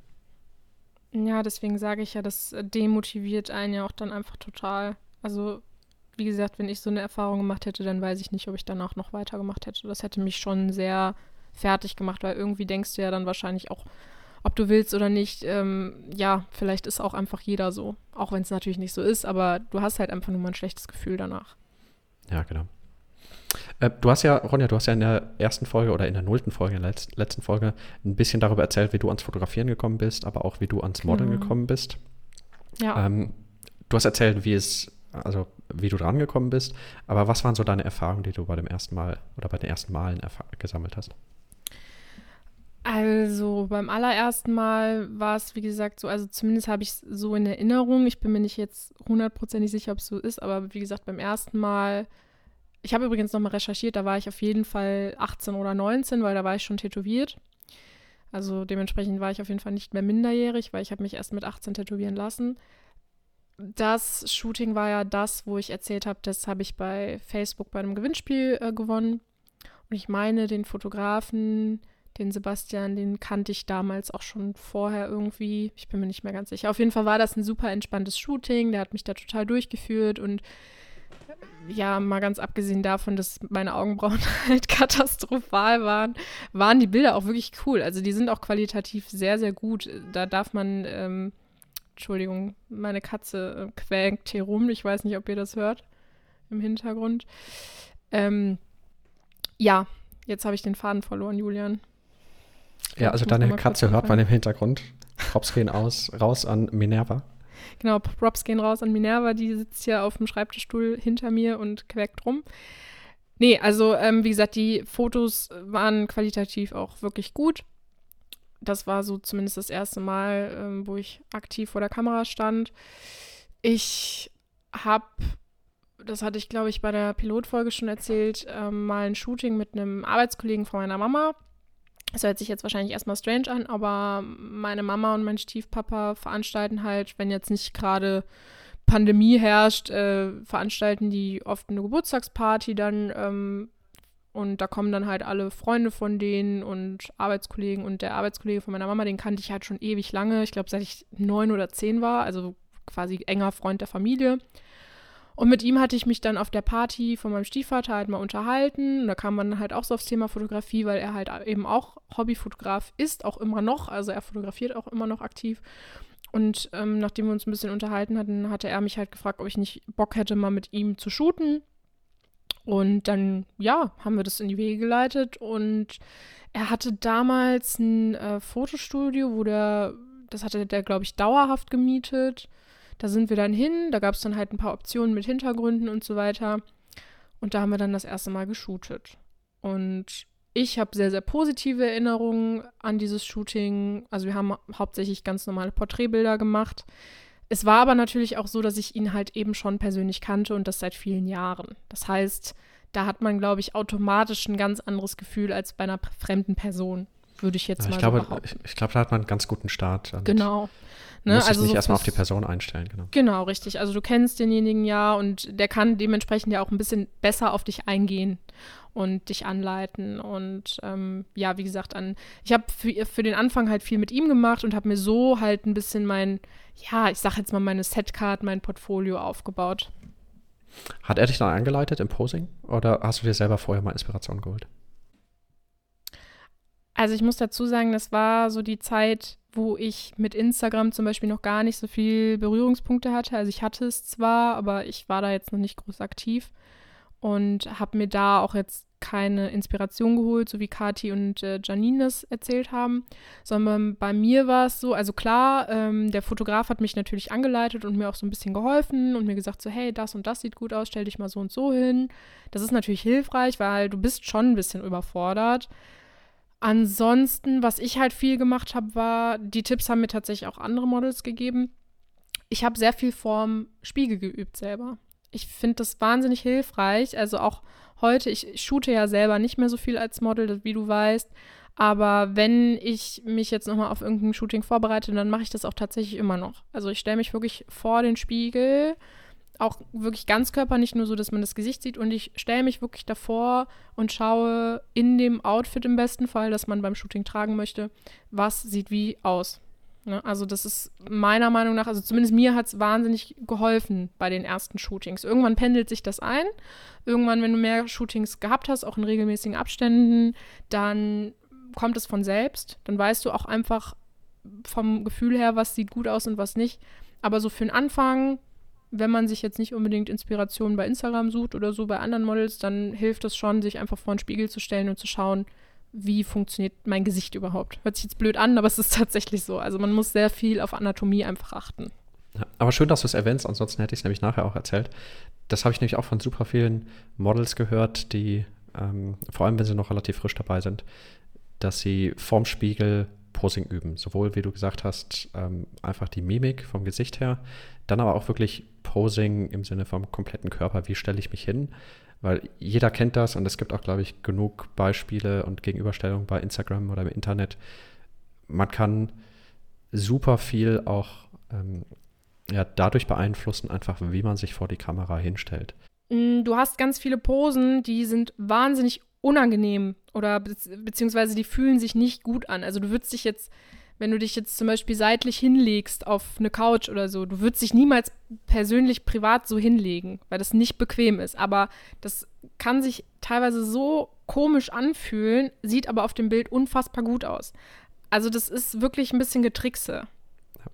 Ja, deswegen sage ich ja, das demotiviert einen ja auch dann einfach total. Also, wie gesagt, wenn ich so eine Erfahrung gemacht hätte, dann weiß ich nicht, ob ich danach noch weitergemacht hätte. Das hätte mich schon sehr fertig gemacht, weil irgendwie denkst du ja dann wahrscheinlich auch, ob du willst oder nicht, ähm, ja, vielleicht ist auch einfach jeder so. Auch wenn es natürlich nicht so ist, aber du hast halt einfach nur mal ein schlechtes Gefühl danach. Ja, genau. Äh, du hast ja, Ronja, du hast ja in der ersten Folge oder in der nullten Folge, in der letz- letzten Folge, ein bisschen darüber erzählt, wie du ans Fotografieren gekommen bist, aber auch wie du ans Modeln Genau. gekommen bist. Ja. Ähm, du hast erzählt, wie es, also wie du dran gekommen bist, aber was waren so deine Erfahrungen, die du bei dem ersten Mal oder bei den ersten Malen gesammelt hast? Also beim allerersten Mal war es, wie gesagt, so, also zumindest habe ich es so in Erinnerung. Ich bin mir nicht jetzt hundertprozentig sicher, ob es so ist, aber wie gesagt, beim ersten Mal, ich habe übrigens nochmal recherchiert, da war ich auf jeden Fall 18 oder 19, weil da war ich schon tätowiert. Also dementsprechend war ich auf jeden Fall nicht mehr minderjährig, weil ich habe mich erst mit 18 tätowieren lassen. das Shooting war ja das, wo ich erzählt habe, das habe ich bei Facebook bei einem Gewinnspiel äh, gewonnen. Und ich meine, den Fotografen, den Sebastian, den kannte ich damals auch schon vorher irgendwie. Ich bin mir nicht mehr ganz sicher. Auf jeden Fall war das ein super entspanntes Shooting. Der hat mich da total durchgeführt und ja, mal ganz abgesehen davon, dass meine Augenbrauen halt katastrophal waren, waren die Bilder auch wirklich cool. Also die sind auch qualitativ sehr, sehr gut. Da darf man, ähm, Entschuldigung, meine Katze äh, quäkt hier rum. Ich weiß nicht, ob ihr das hört im Hintergrund. Ähm, ja, jetzt habe ich den Faden verloren, Julian. Ja, also deine Katze hört man im Hintergrund. Props gehen aus, raus an Minerva. Genau, Props gehen raus an Minerva, die sitzt hier auf dem Schreibtischstuhl hinter mir und quäkt rum. Nee, also ähm, wie gesagt, die Fotos waren qualitativ auch wirklich gut. Das war so zumindest das erste Mal, ähm, wo ich aktiv vor der Kamera stand. Ich habe, das hatte ich glaube ich bei der Pilotfolge schon erzählt, ähm, mal ein Shooting mit einem Arbeitskollegen von meiner Mama das hört sich jetzt wahrscheinlich erstmal strange an, aber meine Mama und mein Stiefpapa veranstalten halt, wenn jetzt nicht gerade Pandemie herrscht, äh, veranstalten die oft eine Geburtstagsparty dann ähm, und da kommen dann halt alle Freunde von denen und Arbeitskollegen und der Arbeitskollege von meiner Mama, den kannte ich halt schon ewig lange, ich glaube seit ich neun oder zehn war, also quasi enger Freund der Familie. Und mit ihm hatte ich mich dann auf der Party von meinem Stiefvater halt mal unterhalten. Und da kam man halt auch so aufs Thema Fotografie, weil er halt eben auch Hobbyfotograf ist, auch immer noch. Also er fotografiert auch immer noch aktiv. Und ähm, nachdem wir uns ein bisschen unterhalten hatten, hatte er mich halt gefragt, ob ich nicht Bock hätte, mal mit ihm zu shooten. Und dann, ja, haben wir das in die Wege geleitet. Und er hatte damals ein äh, Fotostudio, wo der, das hatte der, glaube ich, dauerhaft gemietet. Da sind wir dann hin, da gab es dann halt ein paar Optionen mit Hintergründen und so weiter. Und da haben wir dann das erste Mal geshootet. Und ich habe sehr, sehr positive Erinnerungen an dieses Shooting. Also wir haben hauptsächlich ganz normale Porträtbilder gemacht. Es war aber natürlich auch so, dass ich ihn halt eben schon persönlich kannte und das seit vielen Jahren. Das heißt, da hat man, glaube ich, automatisch ein ganz anderes Gefühl als bei einer fremden Person, würde ich jetzt ja, mal ich glaube, so behaupten. Ich, ich glaube, da hat man einen ganz guten Start. Genau. Ne? Muss also sich so erstmal auf die Person einstellen, genau. Genau, richtig. Also du kennst denjenigen ja und der kann dementsprechend ja auch ein bisschen besser auf dich eingehen und dich anleiten. Und ähm, ja, wie gesagt, an, ich habe für, für den Anfang halt viel mit ihm gemacht und habe mir so halt ein bisschen mein, ja, ich sag jetzt mal meine Setcard, mein Portfolio aufgebaut. Hat er dich dann angeleitet im Posing oder hast du dir selber vorher mal Inspiration geholt? Also ich muss dazu sagen, das war so die Zeit, wo ich mit Instagram zum Beispiel noch gar nicht so viel Berührungspunkte hatte. Also ich hatte es zwar, aber ich war da jetzt noch nicht groß aktiv und habe mir da auch jetzt keine Inspiration geholt, so wie Kati und äh, Janine das erzählt haben, sondern bei mir war es so, also klar, ähm, der Fotograf hat mich natürlich angeleitet und mir auch so ein bisschen geholfen und mir gesagt so, hey, das und das sieht gut aus, stell dich mal so und so hin. Das ist natürlich hilfreich, weil du bist schon ein bisschen überfordert. Ansonsten, was ich halt viel gemacht habe, war, die Tipps haben mir tatsächlich auch andere Models gegeben. Ich habe sehr viel vorm Spiegel geübt selber. Ich finde das wahnsinnig hilfreich. Also auch heute, ich shoote ja selber nicht mehr so viel als Model, wie du weißt. Aber wenn ich mich jetzt nochmal auf irgendein Shooting vorbereite, dann mache ich das auch tatsächlich immer noch. Also ich stelle mich wirklich vor den Spiegel auch wirklich Ganzkörper, nicht nur so, dass man das Gesicht sieht. Und ich stelle mich wirklich davor und schaue in dem Outfit im besten Fall, das man beim Shooting tragen möchte, was sieht wie aus. Ne? Also das ist meiner Meinung nach, also zumindest mir hat es wahnsinnig geholfen bei den ersten Shootings. Irgendwann pendelt sich das ein. Irgendwann, wenn du mehr Shootings gehabt hast, auch in regelmäßigen Abständen, dann kommt es von selbst. Dann weißt du auch einfach vom Gefühl her, was sieht gut aus und was nicht. Aber so für den Anfang wenn man sich jetzt nicht unbedingt Inspiration bei Instagram sucht oder so bei anderen Models, dann hilft es schon, sich einfach vor den Spiegel zu stellen und zu schauen, wie funktioniert mein Gesicht überhaupt. Hört sich jetzt blöd an, aber es ist tatsächlich so. Also man muss sehr viel auf Anatomie einfach achten. Aber schön, dass du es erwähnst, ansonsten hätte ich es nämlich nachher auch erzählt. Das habe ich nämlich auch von super vielen Models gehört, die, ähm, vor allem wenn sie noch relativ frisch dabei sind, dass sie vorm Spiegel Posing üben. Sowohl, wie du gesagt hast, ähm, einfach die Mimik vom Gesicht her, dann aber auch wirklich Posing im Sinne vom kompletten Körper. Wie stelle ich mich hin? Weil jeder kennt das und es gibt auch, glaube ich, genug Beispiele und Gegenüberstellungen bei Instagram oder im Internet. Man kann super viel auch ähm, ja, dadurch beeinflussen, einfach wie man sich vor die Kamera hinstellt. Mm, du hast ganz viele Posen, die sind wahnsinnig unangenehm oder be beziehungsweise die fühlen sich nicht gut an. Also du würdest dich jetzt, wenn du dich jetzt zum Beispiel seitlich hinlegst auf eine Couch oder so, du würdest dich niemals persönlich privat so hinlegen, weil das nicht bequem ist. Aber das kann sich teilweise so komisch anfühlen, sieht aber auf dem Bild unfassbar gut aus. Also das ist wirklich ein bisschen Getrickse.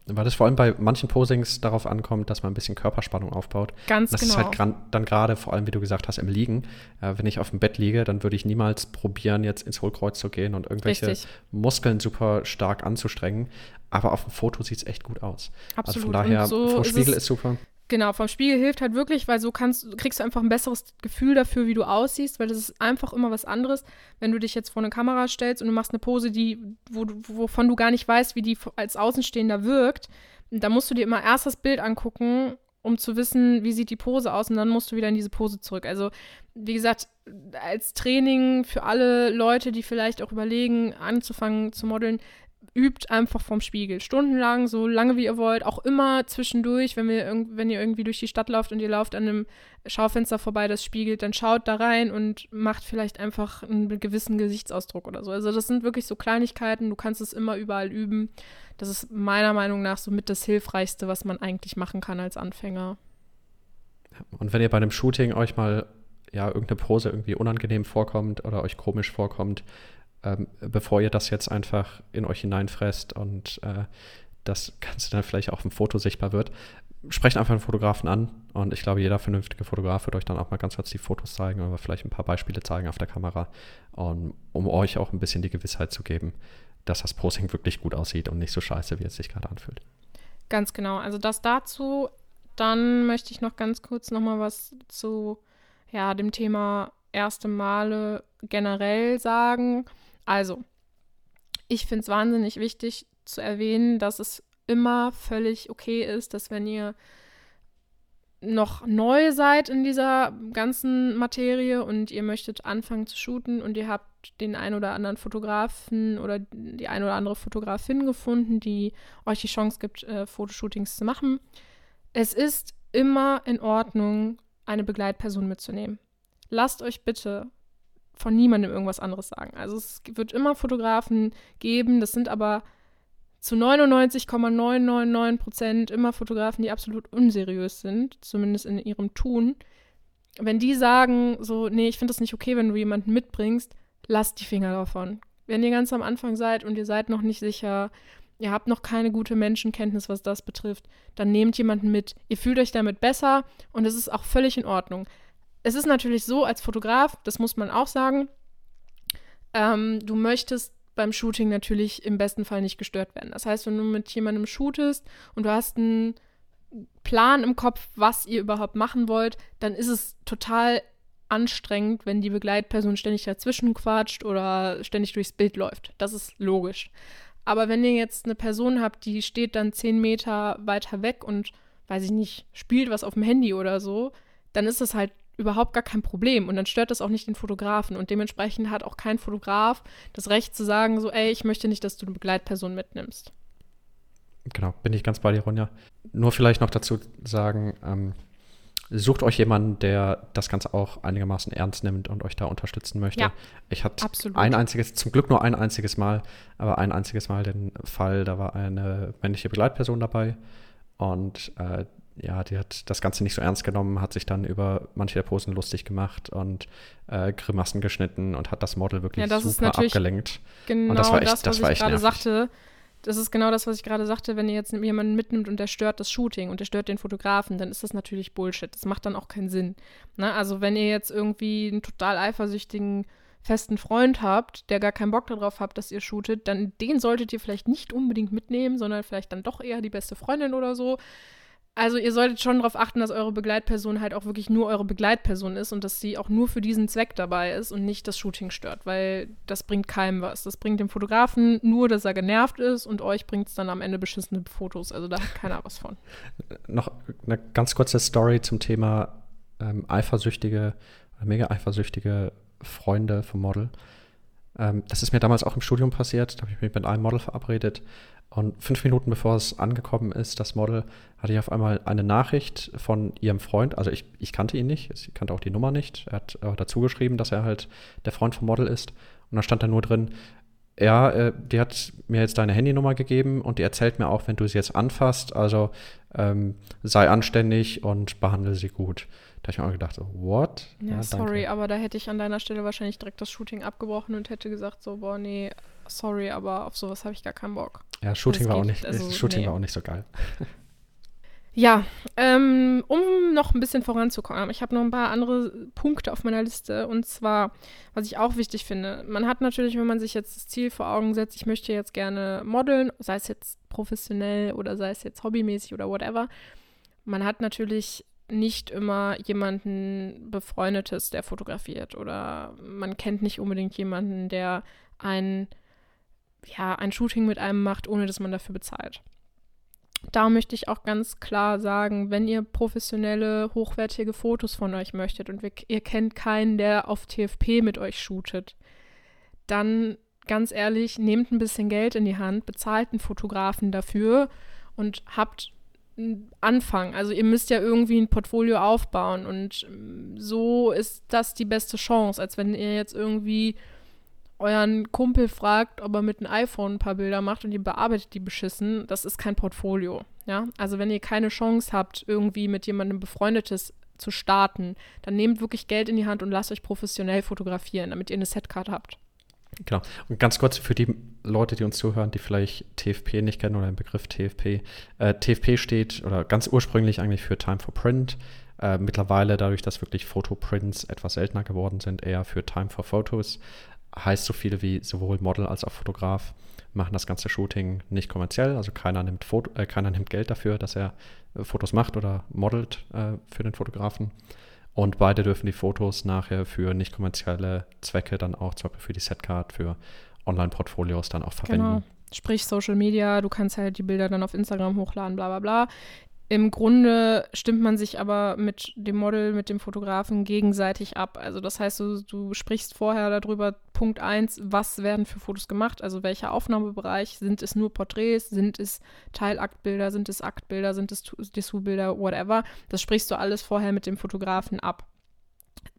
Weil das vor allem bei manchen Posings darauf ankommt, dass man ein bisschen Körperspannung aufbaut. Ganz das genau. Das ist halt dann gerade, vor allem wie du gesagt hast, im Liegen. Äh, wenn ich auf dem Bett liege, dann würde ich niemals probieren, jetzt ins Hohlkreuz zu gehen und irgendwelche Richtig. Muskeln super stark anzustrengen. Aber auf dem Foto sieht es echt gut aus. Absolut. Also von daher, so ist Spiegel es- ist super. Genau, vom Spiegel hilft halt wirklich, weil so kannst, kriegst du einfach ein besseres Gefühl dafür, wie du aussiehst, weil das ist einfach immer was anderes, wenn du dich jetzt vor eine Kamera stellst und du machst eine Pose, die, wo, wovon du gar nicht weißt, wie die als Außenstehender wirkt. Da musst du dir immer erst das Bild angucken, um zu wissen, wie sieht die Pose aus und dann musst du wieder in diese Pose zurück. Also, wie gesagt, als Training für alle Leute, die vielleicht auch überlegen, anzufangen zu modeln, übt einfach vorm Spiegel. Stundenlang, so lange wie ihr wollt. Auch immer zwischendurch, wenn, wir wenn ihr irgendwie durch die Stadt lauft und ihr lauft an einem Schaufenster vorbei, das spiegelt, dann schaut da rein und macht vielleicht einfach einen gewissen Gesichtsausdruck oder so. Also das sind wirklich so Kleinigkeiten. Du kannst es immer überall üben. Das ist meiner Meinung nach so mit das Hilfreichste, was man eigentlich machen kann als Anfänger. Und wenn ihr bei einem Shooting euch mal ja irgendeine Pose irgendwie unangenehm vorkommt oder euch komisch vorkommt, ähm, bevor ihr das jetzt einfach in euch hineinfresst und äh, das Ganze dann vielleicht auch im Foto sichtbar wird, sprecht einfach einen Fotografen an und ich glaube, jeder vernünftige Fotograf wird euch dann auch mal ganz kurz die Fotos zeigen oder vielleicht ein paar Beispiele zeigen auf der Kamera, und, um euch auch ein bisschen die Gewissheit zu geben, dass das Posing wirklich gut aussieht und nicht so scheiße, wie es sich gerade anfühlt. Ganz genau. Also das dazu. Dann möchte ich noch ganz kurz noch mal was zu ja, dem Thema erste Male generell sagen. Also, ich finde es wahnsinnig wichtig zu erwähnen, dass es immer völlig okay ist, dass wenn ihr noch neu seid in dieser ganzen Materie und ihr möchtet anfangen zu shooten und ihr habt den ein oder anderen Fotografen oder die ein oder andere Fotografin gefunden, die euch die Chance gibt, äh, Fotoshootings zu machen. Es ist immer in Ordnung, eine Begleitperson mitzunehmen. Lasst euch bitte von niemandem irgendwas anderes sagen. Also es wird immer Fotografen geben, das sind aber zu 99,999 Prozent immer Fotografen, die absolut unseriös sind, zumindest in ihrem Tun. Wenn die sagen, so, nee, ich finde das nicht okay, wenn du jemanden mitbringst, lasst die Finger davon. Wenn ihr ganz am Anfang seid und ihr seid noch nicht sicher, ihr habt noch keine gute Menschenkenntnis, was das betrifft, dann nehmt jemanden mit. Ihr fühlt euch damit besser und es ist auch völlig in Ordnung. Es ist natürlich so, als Fotograf, das muss man auch sagen, ähm, du möchtest beim Shooting natürlich im besten Fall nicht gestört werden. Das heißt, wenn du mit jemandem shootest und du hast einen Plan im Kopf, was ihr überhaupt machen wollt, dann ist es total anstrengend, wenn die Begleitperson ständig dazwischen quatscht oder ständig durchs Bild läuft. Das ist logisch. Aber wenn ihr jetzt eine Person habt, die steht dann zehn Meter weiter weg und, weiß ich nicht, spielt was auf dem Handy oder so, dann ist das halt überhaupt gar kein Problem und dann stört das auch nicht den Fotografen und dementsprechend hat auch kein Fotograf das Recht zu sagen, so, ey, ich möchte nicht, dass du eine Begleitperson mitnimmst. Genau, bin ich ganz bei dir, Ronja. Nur vielleicht noch dazu sagen, ähm, sucht euch jemanden, der das Ganze auch einigermaßen ernst nimmt und euch da unterstützen möchte. Ja, ich hatte absolut. ein einziges, zum Glück nur ein einziges Mal, aber ein einziges Mal den Fall, da war eine männliche Begleitperson dabei und äh, ja, die hat das Ganze nicht so ernst genommen, hat sich dann über manche der Posen lustig gemacht und äh, Grimassen geschnitten und hat das Model wirklich Ja, das ist super abgelenkt. Genau das war echt- das, das was war ich gerade sagte. Das ist genau das, was ich gerade sagte, wenn ihr jetzt jemanden mitnimmt und der stört das Shooting und der stört den Fotografen, dann ist das natürlich Bullshit. Das macht dann auch keinen Sinn. Ne? Also wenn ihr jetzt irgendwie einen total eifersüchtigen festen Freund habt, der gar keinen Bock darauf habt, dass ihr shootet, dann den solltet ihr vielleicht nicht unbedingt mitnehmen, sondern vielleicht dann doch eher die beste Freundin oder so. Also ihr solltet schon darauf achten, dass eure Begleitperson halt auch wirklich nur eure Begleitperson ist und dass sie auch nur für diesen Zweck dabei ist und nicht das Shooting stört, weil das bringt keinem was. Das bringt dem Fotografen nur, dass er genervt ist und euch bringt es dann am Ende beschissene Fotos. Also da hat keiner was von. Noch eine ganz kurze Story zum Thema ähm, eifersüchtige, mega eifersüchtige Freunde vom Model. Ähm, das ist mir damals auch im Studium passiert. Da habe ich mich mit einem Model verabredet Und fünf Minuten bevor es angekommen ist, das Model, hatte ich auf einmal eine Nachricht von ihrem Freund. Also ich, ich kannte ihn nicht, ich kannte auch die Nummer nicht. Er hat äh, dazu geschrieben, dass er halt der Freund vom Model ist. Und da stand da nur drin, ja, äh, die hat mir jetzt deine Handynummer gegeben und die erzählt mir auch, wenn du sie jetzt anfasst, also ähm, sei anständig und behandle sie gut. Da habe ich mir auch gedacht, so, what? Ja, ja sorry, aber da hätte ich an deiner Stelle wahrscheinlich direkt das Shooting abgebrochen und hätte gesagt, so, boah, nee, sorry, aber auf sowas habe ich gar keinen Bock. Ja, Shooting, war auch, nicht, also, Shooting nee. war auch nicht so geil. Ja, ähm, um noch ein bisschen voranzukommen, ich habe noch ein paar andere Punkte auf meiner Liste. Und zwar, was ich auch wichtig finde, man hat natürlich, wenn man sich jetzt das Ziel vor Augen setzt, ich möchte jetzt gerne modeln, sei es jetzt professionell oder sei es jetzt hobbymäßig oder whatever, man hat natürlich nicht immer jemanden Befreundetes, der fotografiert. Oder man kennt nicht unbedingt jemanden, der ein, ja, ein Shooting mit einem macht, ohne dass man dafür bezahlt da möchte ich auch ganz klar sagen, wenn ihr professionelle, hochwertige Fotos von euch möchtet und wir, ihr kennt keinen, der auf TFP mit euch shootet, dann ganz ehrlich, nehmt ein bisschen Geld in die Hand, bezahlt einen Fotografen dafür und habt einen Anfang. Also ihr müsst ja irgendwie ein Portfolio aufbauen und so ist das die beste Chance, als wenn ihr jetzt irgendwie euren Kumpel fragt, ob er mit einem iPhone ein paar Bilder macht und ihr bearbeitet die beschissen, das ist kein Portfolio. Ja, also wenn ihr keine Chance habt, irgendwie mit jemandem befreundetes zu starten, dann nehmt wirklich Geld in die Hand und lasst euch professionell fotografieren, damit ihr eine Setkarte habt. Genau. Und ganz kurz für die Leute, die uns zuhören, die vielleicht TFP nicht kennen oder den Begriff TFP. Äh, TFP steht oder ganz ursprünglich eigentlich für Time for Print. Äh, mittlerweile, dadurch, dass wirklich Fotoprints etwas seltener geworden sind, eher für Time for Photos heißt so viel wie sowohl Model als auch Fotograf machen das ganze Shooting nicht kommerziell. Also keiner nimmt, Foto, äh, keiner nimmt Geld dafür, dass er äh, Fotos macht oder modelt äh, für den Fotografen. Und beide dürfen die Fotos nachher für nicht kommerzielle Zwecke dann auch zum Beispiel für die Setcard, für Online-Portfolios dann auch verwenden. Genau. Sprich Social Media, du kannst halt die Bilder dann auf Instagram hochladen, bla bla bla. Im Grunde stimmt man sich aber mit dem Model, mit dem Fotografen gegenseitig ab. Also das heißt, du, du sprichst vorher darüber, Punkt 1, was werden für Fotos gemacht, also welcher Aufnahmebereich, sind es nur Porträts, sind es Teilaktbilder, sind es Aktbilder, sind es Dessous-Bilder, whatever. Das sprichst du alles vorher mit dem Fotografen ab.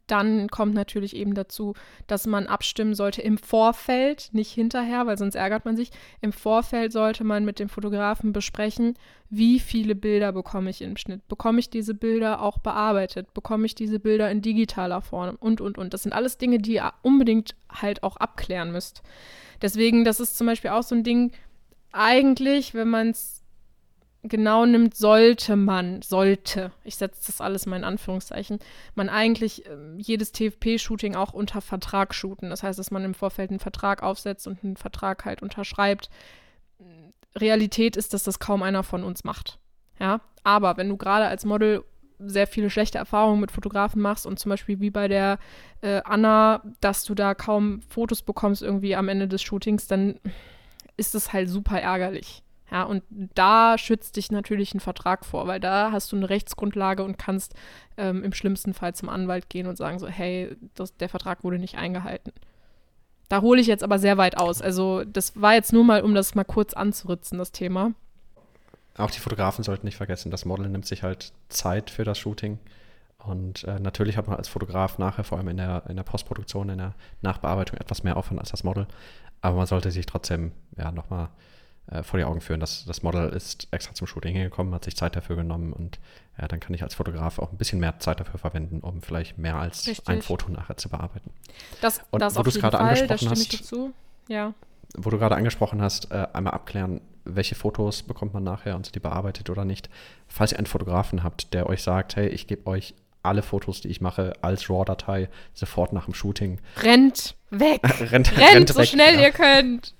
Dann kommt natürlich eben dazu, dass man abstimmen sollte im Vorfeld, nicht hinterher, weil sonst ärgert man sich. Im Vorfeld sollte man mit dem Fotografen besprechen, wie viele Bilder bekomme ich im Schnitt. Bekomme ich diese Bilder auch bearbeitet? Bekomme ich diese Bilder in digitaler Form? Und, und, und. Das sind alles Dinge, die ihr unbedingt halt auch abklären müsst. Deswegen, das ist zum Beispiel auch so ein Ding, eigentlich, wenn man es genau nimmt, sollte man, sollte, ich setze das alles mal in Anführungszeichen, man eigentlich äh, jedes TFP-Shooting auch unter Vertrag shooten. Das heißt, dass man im Vorfeld einen Vertrag aufsetzt und einen Vertrag halt unterschreibt. Realität ist, dass das kaum einer von uns macht. Ja, aber wenn du gerade als Model sehr viele schlechte Erfahrungen mit Fotografen machst und zum Beispiel wie bei der äh, Anna, dass du da kaum Fotos bekommst irgendwie am Ende des Shootings, dann ist es halt super ärgerlich. Ja, und da schützt dich natürlich ein Vertrag vor, weil da hast du eine Rechtsgrundlage und kannst ähm, im schlimmsten Fall zum Anwalt gehen und sagen so, hey, das, der Vertrag wurde nicht eingehalten. Da hole ich jetzt aber sehr weit aus. Also das war jetzt nur mal, um das mal kurz anzuritzen, das Thema. Auch die Fotografen sollten nicht vergessen, das Model nimmt sich halt Zeit für das Shooting. Und äh, natürlich hat man als Fotograf nachher, vor allem in der, in der Postproduktion, in der Nachbearbeitung, etwas mehr Aufwand als das Model. Aber man sollte sich trotzdem ja nochmal äh, vor die Augen führen, dass das Model ist extra zum Shooting hingekommen, hat sich Zeit dafür genommen und ja, dann kann ich als Fotograf auch ein bisschen mehr Zeit dafür verwenden, um vielleicht mehr als Richtig. ein Foto nachher zu bearbeiten. Das, und das wo du es gerade angesprochen hast, ja. wo du gerade angesprochen hast, äh, einmal abklären, welche Fotos bekommt man nachher und sind die bearbeitet oder nicht. Falls ihr einen Fotografen habt, der euch sagt, hey, ich gebe euch alle Fotos, die ich mache, als RAW-Datei sofort nach dem Shooting. Rennt weg! rennt, rennt, rennt, so weg, schnell ja. ihr könnt!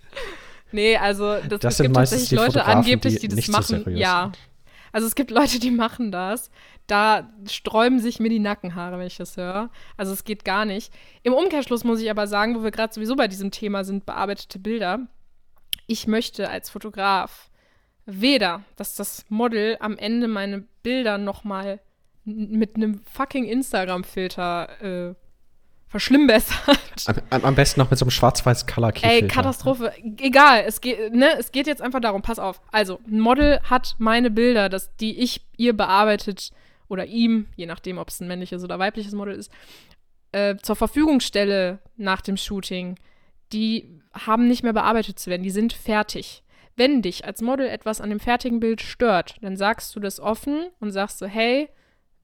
Nee, also das, das es gibt tatsächlich Leute angeblich, die, die das machen. So ja. Also es gibt Leute, die machen das. Da sträuben sich mir die Nackenhaare, wenn ich das höre. Also es geht gar nicht. Im Umkehrschluss muss ich aber sagen, wo wir gerade sowieso bei diesem Thema sind, bearbeitete Bilder. Ich möchte als Fotograf weder, dass das Model am Ende meine Bilder noch mal mit einem fucking Instagram-Filter äh, verschlimmbessert. Am, am besten noch mit so einem schwarz-weiß color key Ey, Katastrophe. Egal, es geht, ne, es geht jetzt einfach darum, pass auf. Also, ein Model hat meine Bilder, das, die ich ihr bearbeitet oder ihm, je nachdem, ob es ein männliches oder weibliches Model ist, äh, zur Verfügung stelle nach dem Shooting. Die haben nicht mehr bearbeitet zu werden, die sind fertig. Wenn dich als Model etwas an dem fertigen Bild stört, dann sagst du das offen und sagst so, hey,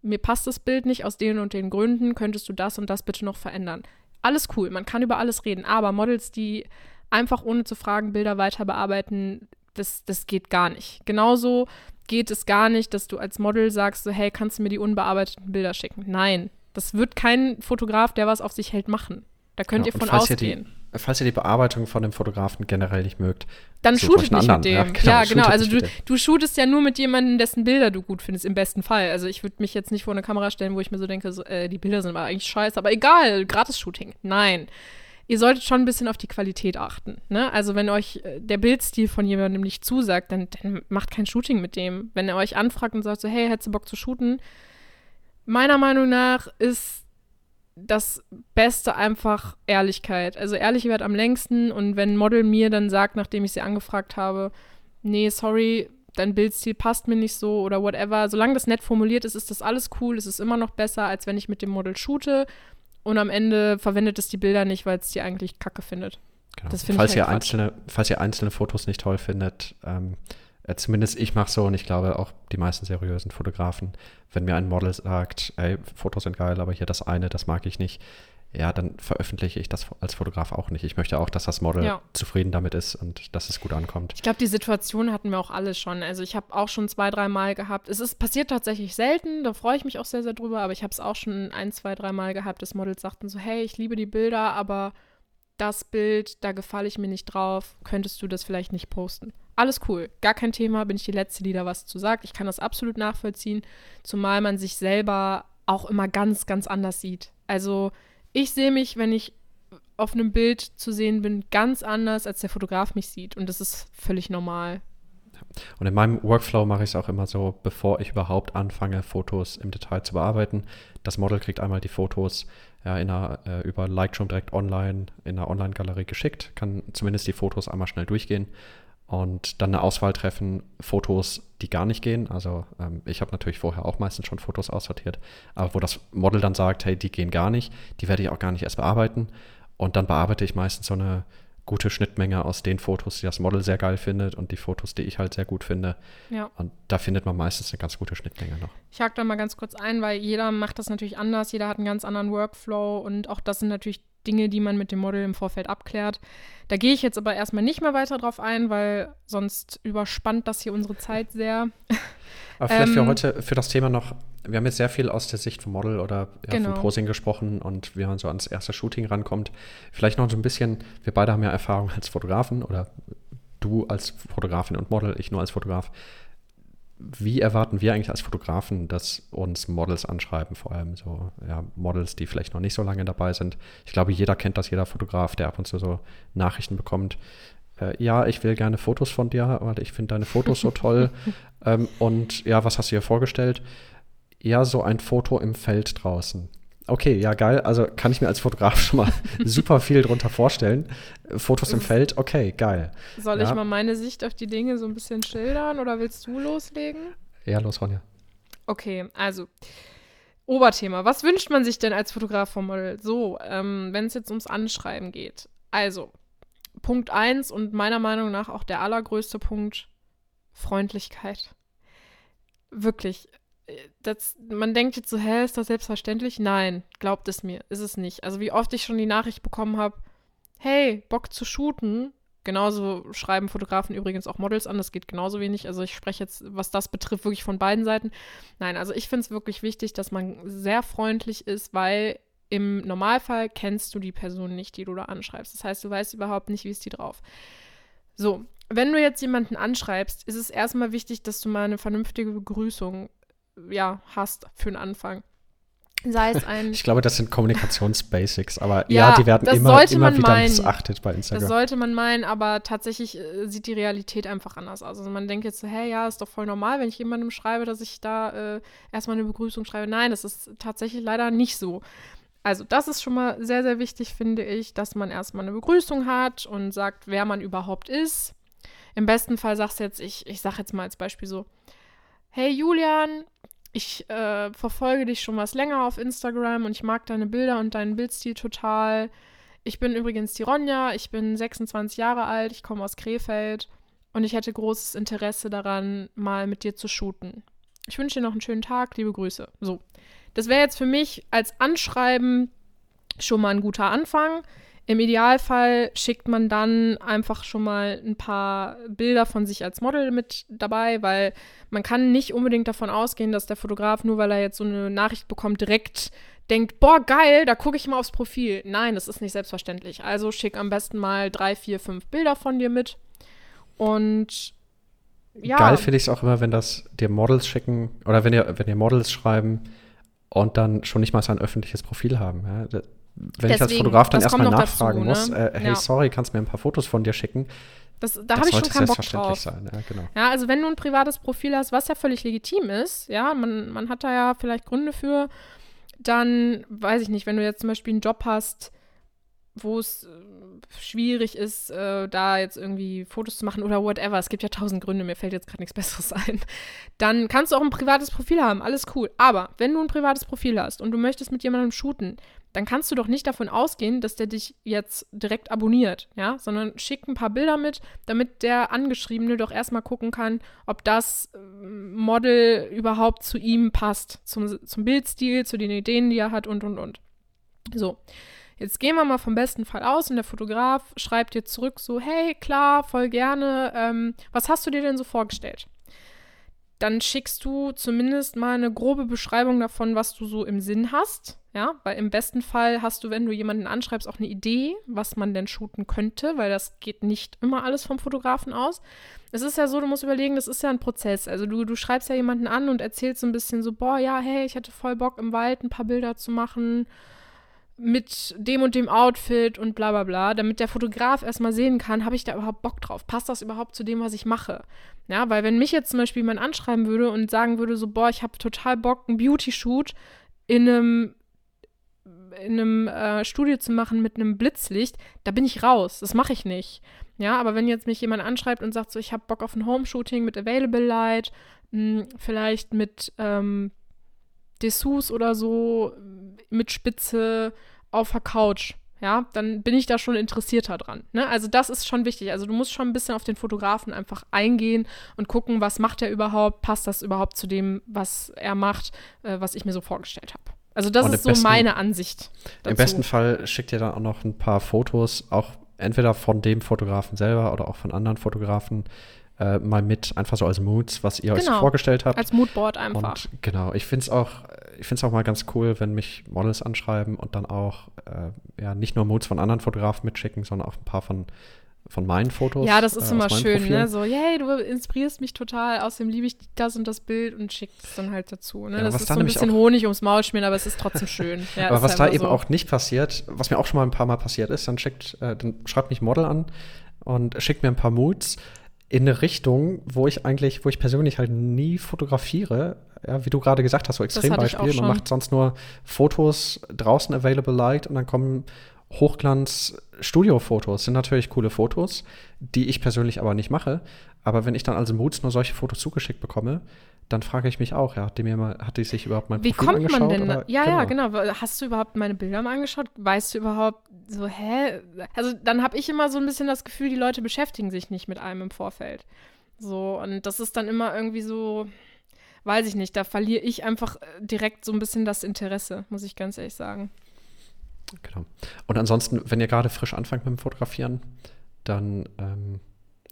mir passt das Bild nicht aus den und den Gründen, könntest du das und das bitte noch verändern. Alles cool, man kann über alles reden, aber Models, die einfach ohne zu fragen Bilder weiter bearbeiten, das, das geht gar nicht. Genauso geht es gar nicht, dass du als Model sagst, so, hey, kannst du mir die unbearbeiteten Bilder schicken? Nein, das wird kein Fotograf, der was auf sich hält, machen. Da könnt genau. ihr von ausgehen. Die, falls ihr die Bearbeitung von dem Fotografen generell nicht mögt, dann shootet nicht anderen. mit dem. Ja, genau. Ja, genau. Also du, du shootest ja nur mit jemandem, dessen Bilder du gut findest, im besten Fall. Also ich würde mich jetzt nicht vor eine Kamera stellen, wo ich mir so denke, so, äh, die Bilder sind aber eigentlich scheiße, aber egal, Gratis-Shooting. Nein. Ihr solltet schon ein bisschen auf die Qualität achten. Ne? Also wenn euch äh, der Bildstil von jemandem nicht zusagt, dann, dann macht kein Shooting mit dem. Wenn er euch anfragt und sagt so, hey, hättest du Bock zu shooten? Meiner Meinung nach ist das Beste einfach Ehrlichkeit. Also ehrlich wird am längsten und wenn ein Model mir dann sagt, nachdem ich sie angefragt habe, nee, sorry, dein Bildstil passt mir nicht so oder whatever, solange das nett formuliert ist, ist das alles cool, es ist immer noch besser, als wenn ich mit dem Model shoote und am Ende verwendet es die Bilder nicht, weil es die eigentlich kacke findet. Genau. Das falls, ich halt ihr einzelne, falls ihr einzelne Fotos nicht toll findet, ähm, äh, zumindest ich mache so und ich glaube auch die meisten seriösen Fotografen, wenn mir ein Model sagt, ey, Fotos sind geil, aber hier das eine, das mag ich nicht, ja, dann veröffentliche ich das als Fotograf auch nicht. Ich möchte auch, dass das Model ja. zufrieden damit ist und dass es gut ankommt. Ich glaube, die Situation hatten wir auch alle schon. Also ich habe auch schon zwei, drei Mal gehabt. Es ist passiert tatsächlich selten, da freue ich mich auch sehr, sehr drüber, aber ich habe es auch schon ein, zwei, drei Mal gehabt, dass Models sagten so, hey, ich liebe die Bilder, aber das Bild, da gefalle ich mir nicht drauf, könntest du das vielleicht nicht posten? Alles cool, gar kein Thema, bin ich die Letzte, die da was zu sagt. Ich kann das absolut nachvollziehen, zumal man sich selber auch immer ganz, ganz anders sieht. Also ich sehe mich, wenn ich auf einem Bild zu sehen bin, ganz anders, als der Fotograf mich sieht. Und das ist völlig normal. Und in meinem Workflow mache ich es auch immer so, bevor ich überhaupt anfange, Fotos im Detail zu bearbeiten. Das Model kriegt einmal die Fotos ja, in einer, äh, über Lightroom direkt online in einer Online-Galerie geschickt, kann zumindest die Fotos einmal schnell durchgehen und dann eine Auswahl treffen, Fotos, die gar nicht gehen. Also ähm, ich habe natürlich vorher auch meistens schon Fotos aussortiert, aber wo das Model dann sagt, hey, die gehen gar nicht, die werde ich auch gar nicht erst bearbeiten. Und dann bearbeite ich meistens so eine gute Schnittmenge aus den Fotos, die das Model sehr geil findet und die Fotos, die ich halt sehr gut finde. Ja. Und da findet man meistens eine ganz gute Schnittmenge noch. Ich hake da mal ganz kurz ein, weil jeder macht das natürlich anders, jeder hat einen ganz anderen Workflow und auch das sind natürlich Dinge, die man mit dem Model im Vorfeld abklärt. Da gehe ich jetzt aber erstmal nicht mehr weiter drauf ein, weil sonst überspannt das hier unsere Zeit sehr. Aber vielleicht ähm, für heute, für das Thema noch, wir haben jetzt sehr viel aus der Sicht vom Model oder ja, genau. vom Posing gesprochen und wie man so ans erste Shooting rankommt. Vielleicht noch so ein bisschen, wir beide haben ja Erfahrung als Fotografen oder du als Fotografin und Model, ich nur als Fotograf wie erwarten wir eigentlich als Fotografen, dass uns Models anschreiben, vor allem so ja, Models, die vielleicht noch nicht so lange dabei sind. Ich glaube, jeder kennt das, jeder Fotograf, der ab und zu so Nachrichten bekommt. Äh, ja, ich will gerne Fotos von dir, weil ich finde deine Fotos so toll. ähm, und ja, was hast du dir vorgestellt? Ja, so ein Foto im Feld draußen. Okay, ja, geil. Also kann ich mir als Fotograf schon mal super viel drunter vorstellen. Fotos im Feld, okay, geil. Soll ja. ich mal meine Sicht auf die Dinge so ein bisschen schildern oder willst du loslegen? Ja, los, Ronja. Okay, also Oberthema. Was wünscht man sich denn als Fotograf vom Model? So, ähm, wenn es jetzt ums Anschreiben geht. Also, Punkt 1 und meiner Meinung nach auch der allergrößte Punkt, Freundlichkeit. Wirklich, das, man denkt jetzt so, hä, ist das selbstverständlich? Nein, glaubt es mir, ist es nicht. Also wie oft ich schon die Nachricht bekommen habe, hey, Bock zu shooten. Genauso schreiben Fotografen übrigens auch Models an, das geht genauso wenig. Also ich spreche jetzt, was das betrifft, wirklich von beiden Seiten. Nein, also ich finde es wirklich wichtig, dass man sehr freundlich ist, weil im Normalfall kennst du die Person nicht, die du da anschreibst. Das heißt, du weißt überhaupt nicht, wie ist die drauf. So, wenn du jetzt jemanden anschreibst, ist es erstmal wichtig, dass du mal eine vernünftige Begrüßung ja, hast für den Anfang. Sei es ein. Ich glaube, das sind Kommunikationsbasics, aber ja, ja, die werden immer, immer wieder meinen. missachtet bei Instagram. Das sollte man meinen, aber tatsächlich äh, sieht die Realität einfach anders aus. Also man denkt jetzt so, hey, ja, ist doch voll normal, wenn ich jemandem schreibe, dass ich da äh, erstmal eine Begrüßung schreibe. Nein, das ist tatsächlich leider nicht so. Also, das ist schon mal sehr, sehr wichtig, finde ich, dass man erstmal eine Begrüßung hat und sagt, wer man überhaupt ist. Im besten Fall sagst du jetzt, ich, ich sage jetzt mal als Beispiel so, hey Julian, ich äh, verfolge dich schon was länger auf Instagram und ich mag deine Bilder und deinen Bildstil total. Ich bin übrigens die Ronja, ich bin 26 Jahre alt, ich komme aus Krefeld und ich hätte großes Interesse daran, mal mit dir zu shooten. Ich wünsche dir noch einen schönen Tag, liebe Grüße. So, das wäre jetzt für mich als Anschreiben schon mal ein guter Anfang. Im Idealfall schickt man dann einfach schon mal ein paar Bilder von sich als Model mit dabei, weil man kann nicht unbedingt davon ausgehen, dass der Fotograf, nur weil er jetzt so eine Nachricht bekommt, direkt denkt, boah, geil, da gucke ich mal aufs Profil. Nein, das ist nicht selbstverständlich. Also schick am besten mal drei, vier, fünf Bilder von dir mit. Und ja. Geil finde ich es auch immer, wenn das dir Models schicken oder wenn ihr, wenn ihr Models schreiben und dann schon nicht mal sein öffentliches Profil haben. Ja? Wenn Deswegen, ich als Fotograf dann erstmal nachfragen dazu, ne? muss, äh, hey, ja. sorry, kannst du mir ein paar Fotos von dir schicken? Das, da habe ich schon keinen Bock drauf. Sein. Ja, genau. ja, also wenn du ein privates Profil hast, was ja völlig legitim ist, ja, man, man hat da ja vielleicht Gründe für, dann weiß ich nicht, wenn du jetzt zum Beispiel einen Job hast, wo es äh, schwierig ist, äh, da jetzt irgendwie Fotos zu machen oder whatever. Es gibt ja tausend Gründe, mir fällt jetzt gerade nichts Besseres ein. Dann kannst du auch ein privates Profil haben, alles cool. Aber wenn du ein privates Profil hast und du möchtest mit jemandem shooten, dann kannst du doch nicht davon ausgehen, dass der dich jetzt direkt abonniert, ja, sondern schick ein paar Bilder mit, damit der Angeschriebene doch erstmal gucken kann, ob das ähm, Model überhaupt zu ihm passt, zum, zum Bildstil, zu den Ideen, die er hat und und und. So. Jetzt gehen wir mal vom besten Fall aus und der Fotograf schreibt dir zurück so, hey, klar, voll gerne, ähm, was hast du dir denn so vorgestellt? Dann schickst du zumindest mal eine grobe Beschreibung davon, was du so im Sinn hast, ja, weil im besten Fall hast du, wenn du jemanden anschreibst, auch eine Idee, was man denn shooten könnte, weil das geht nicht immer alles vom Fotografen aus. Es ist ja so, du musst überlegen, das ist ja ein Prozess. Also du, du schreibst ja jemanden an und erzählst so ein bisschen so, boah, ja, hey, ich hatte voll Bock im Wald ein paar Bilder zu machen mit dem und dem Outfit und bla bla bla, damit der Fotograf erstmal sehen kann, habe ich da überhaupt Bock drauf? Passt das überhaupt zu dem, was ich mache? Ja, weil wenn mich jetzt zum Beispiel jemand anschreiben würde und sagen würde, so, boah, ich habe total Bock, einen Beauty-Shoot in einem in einem äh, Studio zu machen mit einem Blitzlicht, da bin ich raus. Das mache ich nicht. Ja, aber wenn jetzt mich jemand anschreibt und sagt so, ich habe Bock auf ein Home-Shooting mit Available Light, mh, hm, vielleicht mit ähm, Dessous oder so, mit Spitze auf der Couch, ja, dann bin ich da schon interessierter dran. Ne? Also das ist schon wichtig. Also du musst schon ein bisschen auf den Fotografen einfach eingehen und gucken, was macht er überhaupt, passt das überhaupt zu dem, was er macht, äh, was ich mir so vorgestellt habe. Also das und ist so besten, meine Ansicht. Dazu. Im besten Fall schickt ihr dann auch noch ein paar Fotos, auch entweder von dem Fotografen selber oder auch von anderen Fotografen äh, mal mit, einfach so als Moods, was ihr genau, euch vorgestellt habt. Als Moodboard einfach. Und genau, ich finde es auch, ich finde es auch mal ganz cool, wenn mich Models anschreiben und dann auch äh, ja nicht nur Moods von anderen Fotografen mitschicken, sondern auch ein paar von von meinen Fotos. Ja, das ist äh, immer schön, Profil. ne? So, yay, du inspirierst mich total, außerdem liebe ich das und das Bild und schickst es dann halt dazu. Ne? Ja, das ist so ein bisschen Honig ums Maul schmieren, aber es ist trotzdem schön. Ja, aber was da eben so. auch nicht passiert, was mir auch schon mal ein paar Mal passiert ist, dann schickt, äh, dann schreibt mich Model an und schickt mir ein paar Moods in eine Richtung, wo ich eigentlich, wo ich persönlich halt nie fotografiere. Ja, wie du gerade gesagt hast, so Extrembeispiel. Man macht sonst nur Fotos draußen available light und dann kommen Hochglanz-Studio-Fotos sind natürlich coole Fotos, die ich persönlich aber nicht mache. Aber wenn ich dann als Moods nur solche Fotos zugeschickt bekomme, dann frage ich mich auch, ja, hat die mir mal, hat die sich überhaupt mein Wie Profil kommt angeschaut? man denn? Oder? Ja, genau. ja, genau. Hast du überhaupt meine Bilder mal angeschaut? Weißt du überhaupt so, hä? Also dann habe ich immer so ein bisschen das Gefühl, die Leute beschäftigen sich nicht mit einem im Vorfeld. So, und das ist dann immer irgendwie so, weiß ich nicht, da verliere ich einfach äh, direkt so ein bisschen das Interesse, muss ich ganz ehrlich sagen. Genau. Und ansonsten, wenn ihr gerade frisch anfangt mit dem Fotografieren, dann ähm,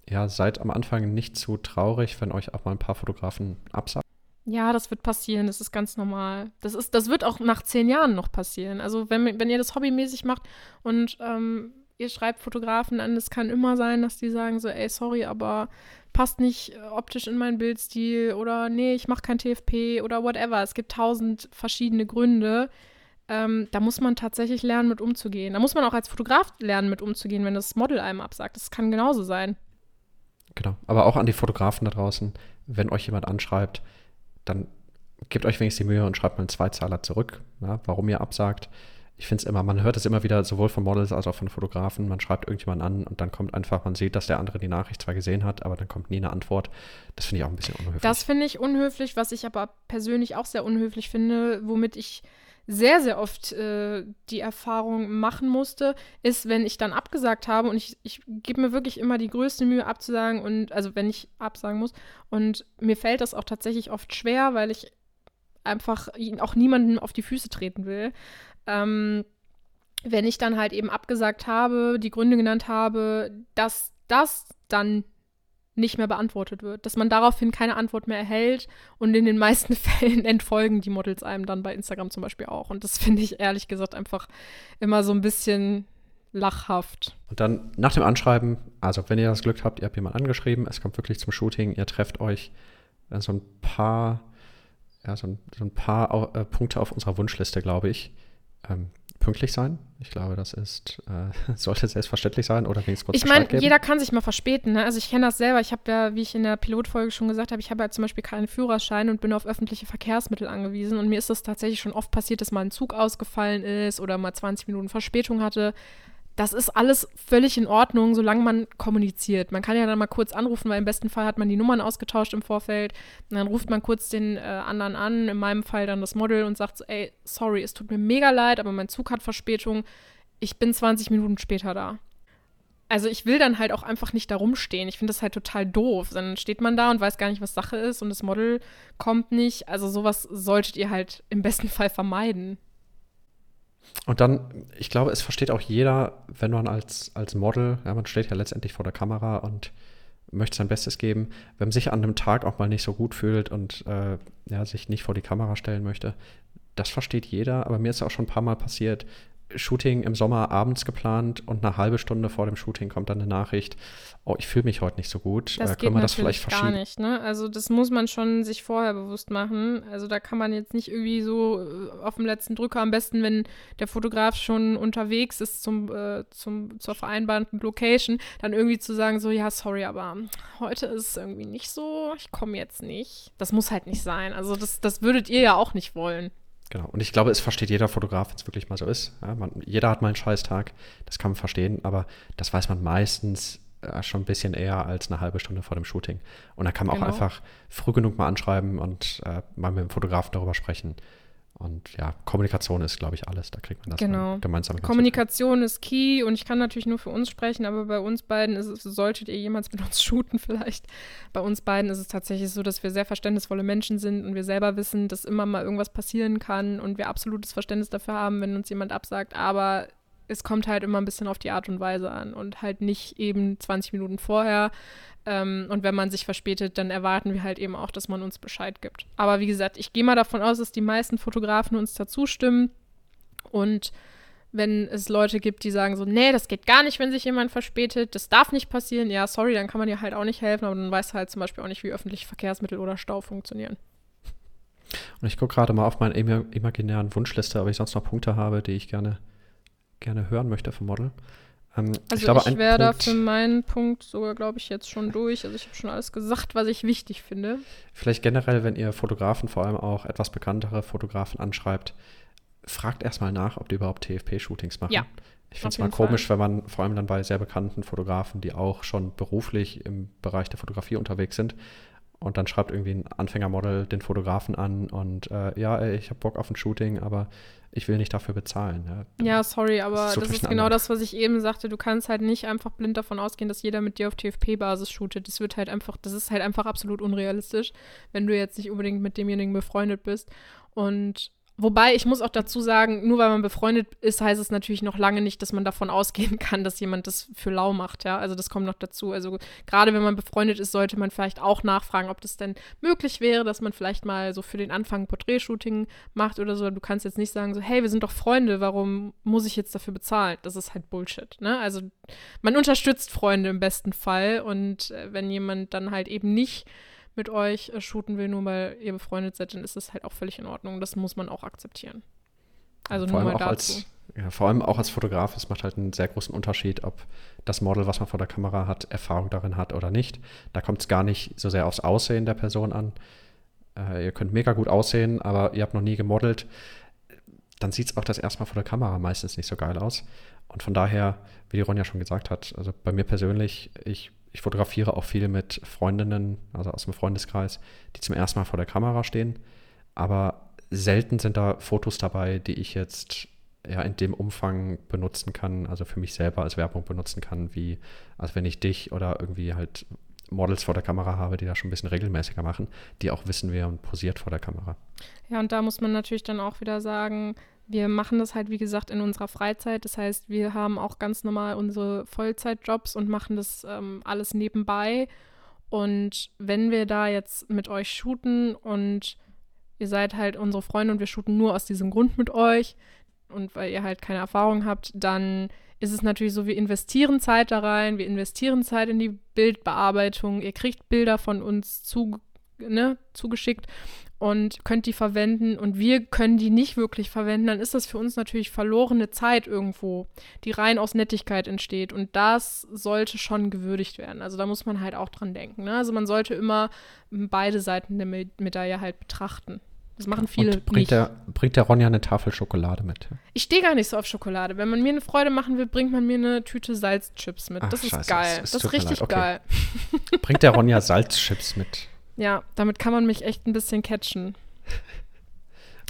ja, seid am Anfang nicht zu traurig, wenn euch auch mal ein paar Fotografen absagen. Ja, das wird passieren, das ist ganz normal. Das, ist, das wird auch nach zehn Jahren noch passieren. Also wenn, wenn ihr das hobbymäßig macht und ähm, ihr schreibt Fotografen an, es kann immer sein, dass die sagen so, ey, sorry, aber passt nicht optisch in meinen Bildstil oder nee, ich mache kein TFP oder whatever. Es gibt tausend verschiedene Gründe, ähm, da muss man tatsächlich lernen, mit umzugehen. Da muss man auch als Fotograf lernen, mit umzugehen, wenn das Model einem absagt. Das kann genauso sein. Genau. Aber auch an die Fotografen da draußen, wenn euch jemand anschreibt, dann gebt euch wenigstens die Mühe und schreibt mal einen Zweizahler zurück, ja, warum ihr absagt. ich finde es immer, man hört es immer wieder sowohl von Models als auch von Fotografen. Man schreibt irgendjemanden an und dann kommt einfach, man sieht, dass der andere die Nachricht zwar gesehen hat, aber dann kommt nie eine Antwort. Das finde ich auch ein bisschen unhöflich. Das finde ich unhöflich, was ich aber persönlich auch sehr unhöflich finde, womit ich sehr, sehr oft äh, die Erfahrung machen musste, ist, wenn ich dann abgesagt habe und ich, ich gebe mir wirklich immer die größte Mühe abzusagen und, also wenn ich absagen muss. Und mir fällt das auch tatsächlich oft schwer, weil ich einfach auch niemandem auf die Füße treten will. Ähm, wenn ich dann halt eben abgesagt habe, die Gründe genannt habe, dass das dann nicht mehr beantwortet wird, dass man daraufhin keine Antwort mehr erhält und in den meisten Fällen entfolgen die Models einem dann bei Instagram zum Beispiel auch. Und das finde ich ehrlich gesagt einfach immer so ein bisschen lachhaft. Und dann nach dem Anschreiben, also wenn ihr das Glück habt, ihr habt jemanden angeschrieben, es kommt wirklich zum Shooting, ihr trefft euch äh, so ein paar, ja, so ein, so ein paar äh, Punkte auf unserer Wunschliste, glaube ich. Ähm, pünktlich sein. Ich glaube, das ist, äh, sollte selbstverständlich sein oder wenigstens kurz Ich meine, jeder kann sich mal verspäten. Ne? Also ich kenne das selber. Ich habe ja, wie ich in der Pilotfolge schon gesagt habe, ich habe ja zum Beispiel keinen Führerschein und bin auf öffentliche Verkehrsmittel angewiesen. Und mir ist das tatsächlich schon oft passiert, dass mal ein Zug ausgefallen ist oder mal 20 Minuten Verspätung hatte das ist alles völlig in Ordnung, solange man kommuniziert. Man kann ja dann mal kurz anrufen, weil im besten Fall hat man die Nummern ausgetauscht im Vorfeld. Und dann ruft man kurz den äh, anderen an, in meinem Fall dann das Model und sagt so, ey, sorry, es tut mir mega leid, aber mein Zug hat Verspätung. Ich bin 20 Minuten später da. Also ich will dann halt auch einfach nicht da rumstehen. Ich finde das halt total doof. Dann steht man da und weiß gar nicht, was Sache ist und das Model kommt nicht. Also sowas solltet ihr halt im besten Fall vermeiden. Und dann, ich glaube, es versteht auch jeder, wenn man als, als Model, ja, man steht ja letztendlich vor der Kamera und möchte sein Bestes geben, wenn man sich an einem Tag auch mal nicht so gut fühlt und äh, ja, sich nicht vor die Kamera stellen möchte, das versteht jeder, aber mir ist auch schon ein paar Mal passiert, Shooting im Sommer abends geplant und eine halbe Stunde vor dem Shooting kommt dann eine Nachricht, oh, ich fühle mich heute nicht so gut. Das äh, können wir das vielleicht verschieben? gar nicht, ne? Also das muss man schon sich vorher bewusst machen. Also da kann man jetzt nicht irgendwie so äh, auf dem letzten Drücker, am besten, wenn der Fotograf schon unterwegs ist zum, äh, zum, zur vereinbarten Location, dann irgendwie zu sagen, so, ja, sorry, aber heute ist es irgendwie nicht so, ich komme jetzt nicht. Das muss halt nicht sein. Also das, das würdet ihr ja auch nicht wollen. Genau. Und ich glaube, es versteht jeder Fotograf, wenn es wirklich mal so ist. Ja, man, jeder hat mal einen Scheißtag, das kann man verstehen, aber das weiß man meistens äh, schon ein bisschen eher als eine halbe Stunde vor dem Shooting. Und da kann man genau. auch einfach früh genug mal anschreiben und äh, mal mit dem Fotografen darüber sprechen. Und ja, Kommunikation ist, glaube ich, alles. Da kriegt man das genau. gemeinsam. Kommunikation ist key und ich kann natürlich nur für uns sprechen, aber bei uns beiden ist es, solltet ihr jemals mit uns shooten vielleicht. Bei uns beiden ist es tatsächlich so, dass wir sehr verständnisvolle Menschen sind und wir selber wissen, dass immer mal irgendwas passieren kann und wir absolutes Verständnis dafür haben, wenn uns jemand absagt, aber es kommt halt immer ein bisschen auf die Art und Weise an und halt nicht eben 20 Minuten vorher. Ähm, und wenn man sich verspätet, dann erwarten wir halt eben auch, dass man uns Bescheid gibt. Aber wie gesagt, ich gehe mal davon aus, dass die meisten Fotografen uns dazu stimmen. Und wenn es Leute gibt, die sagen so, nee, das geht gar nicht, wenn sich jemand verspätet, das darf nicht passieren, ja, sorry, dann kann man dir halt auch nicht helfen, aber dann weißt du halt zum Beispiel auch nicht, wie öffentliche Verkehrsmittel oder Stau funktionieren. Und ich gucke gerade mal auf meine imaginären Wunschliste, ob ich sonst noch Punkte habe, die ich gerne, gerne hören möchte vom Model. Ähm, also ich, glaube, ich wäre da für meinen Punkt sogar, glaube ich, jetzt schon durch. Also ich habe schon alles gesagt, was ich wichtig finde. Vielleicht generell, wenn ihr Fotografen, vor allem auch etwas bekanntere Fotografen anschreibt, fragt erstmal nach, ob die überhaupt TFP-Shootings machen. Ja, ich finde es mal komisch, Fall. wenn man vor allem dann bei sehr bekannten Fotografen, die auch schon beruflich im Bereich der Fotografie unterwegs sind, und dann schreibt irgendwie ein Anfängermodel den Fotografen an und äh, ja, ey, ich habe Bock auf ein Shooting, aber ich will nicht dafür bezahlen. Ja, ja sorry, aber das, das ist genau das, was ich eben sagte. Du kannst halt nicht einfach blind davon ausgehen, dass jeder mit dir auf TFP-Basis shootet. Das wird halt einfach, das ist halt einfach absolut unrealistisch, wenn du jetzt nicht unbedingt mit demjenigen befreundet bist. Und Wobei, ich muss auch dazu sagen, nur weil man befreundet ist, heißt es natürlich noch lange nicht, dass man davon ausgehen kann, dass jemand das für lau macht, ja. Also das kommt noch dazu. Also gerade wenn man befreundet ist, sollte man vielleicht auch nachfragen, ob das denn möglich wäre, dass man vielleicht mal so für den Anfang ein Porträtshooting macht oder so. Du kannst jetzt nicht sagen so, hey, wir sind doch Freunde, warum muss ich jetzt dafür bezahlen? Das ist halt Bullshit, ne? Also man unterstützt Freunde im besten Fall und äh, wenn jemand dann halt eben nicht mit euch äh, shooten will, nur weil ihr befreundet seid, dann ist das halt auch völlig in Ordnung. Das muss man auch akzeptieren. Also vor nur mal dazu. Als, ja, vor allem auch als Fotograf, es macht halt einen sehr großen Unterschied, ob das Model, was man vor der Kamera hat, Erfahrung darin hat oder nicht. Da kommt es gar nicht so sehr aufs Aussehen der Person an. Äh, ihr könnt mega gut aussehen, aber ihr habt noch nie gemodelt. dann sieht es auch das erstmal vor der Kamera meistens nicht so geil aus. Und von daher, wie die Ronja schon gesagt hat, also bei mir persönlich, ich, ich fotografiere auch viel mit Freundinnen, also aus dem Freundeskreis, die zum ersten Mal vor der Kamera stehen. Aber selten sind da Fotos dabei, die ich jetzt ja in dem Umfang benutzen kann, also für mich selber als Werbung benutzen kann, wie als wenn ich dich oder irgendwie halt Models vor der Kamera habe, die das schon ein bisschen regelmäßiger machen, die auch wissen, wer posiert vor der Kamera. Ja, und da muss man natürlich dann auch wieder sagen, wir machen das halt, wie gesagt, in unserer Freizeit. Das heißt, wir haben auch ganz normal unsere Vollzeitjobs und machen das ähm, alles nebenbei. Und wenn wir da jetzt mit euch shooten und ihr seid halt unsere Freunde und wir shooten nur aus diesem Grund mit euch und weil ihr halt keine Erfahrung habt, dann ist es natürlich so, wir investieren Zeit da rein, wir investieren Zeit in die Bildbearbeitung, ihr kriegt Bilder von uns zu, ne, zugeschickt und könnt die verwenden und wir können die nicht wirklich verwenden, dann ist das für uns natürlich verlorene Zeit irgendwo, die rein aus Nettigkeit entsteht und das sollte schon gewürdigt werden. Also da muss man halt auch dran denken. Ne? Also man sollte immer beide Seiten der Medaille halt betrachten. Das machen viele und bringt nicht. Der, bringt der Ronja eine Tafel Schokolade mit? Ich stehe gar nicht so auf Schokolade. Wenn man mir eine Freude machen will, bringt man mir eine Tüte Salzchips mit. Ach, das ist Scheiße, geil. Das, das ist richtig okay. geil. Bringt der Ronja Salzchips mit? Ja, damit kann man mich echt ein bisschen catchen.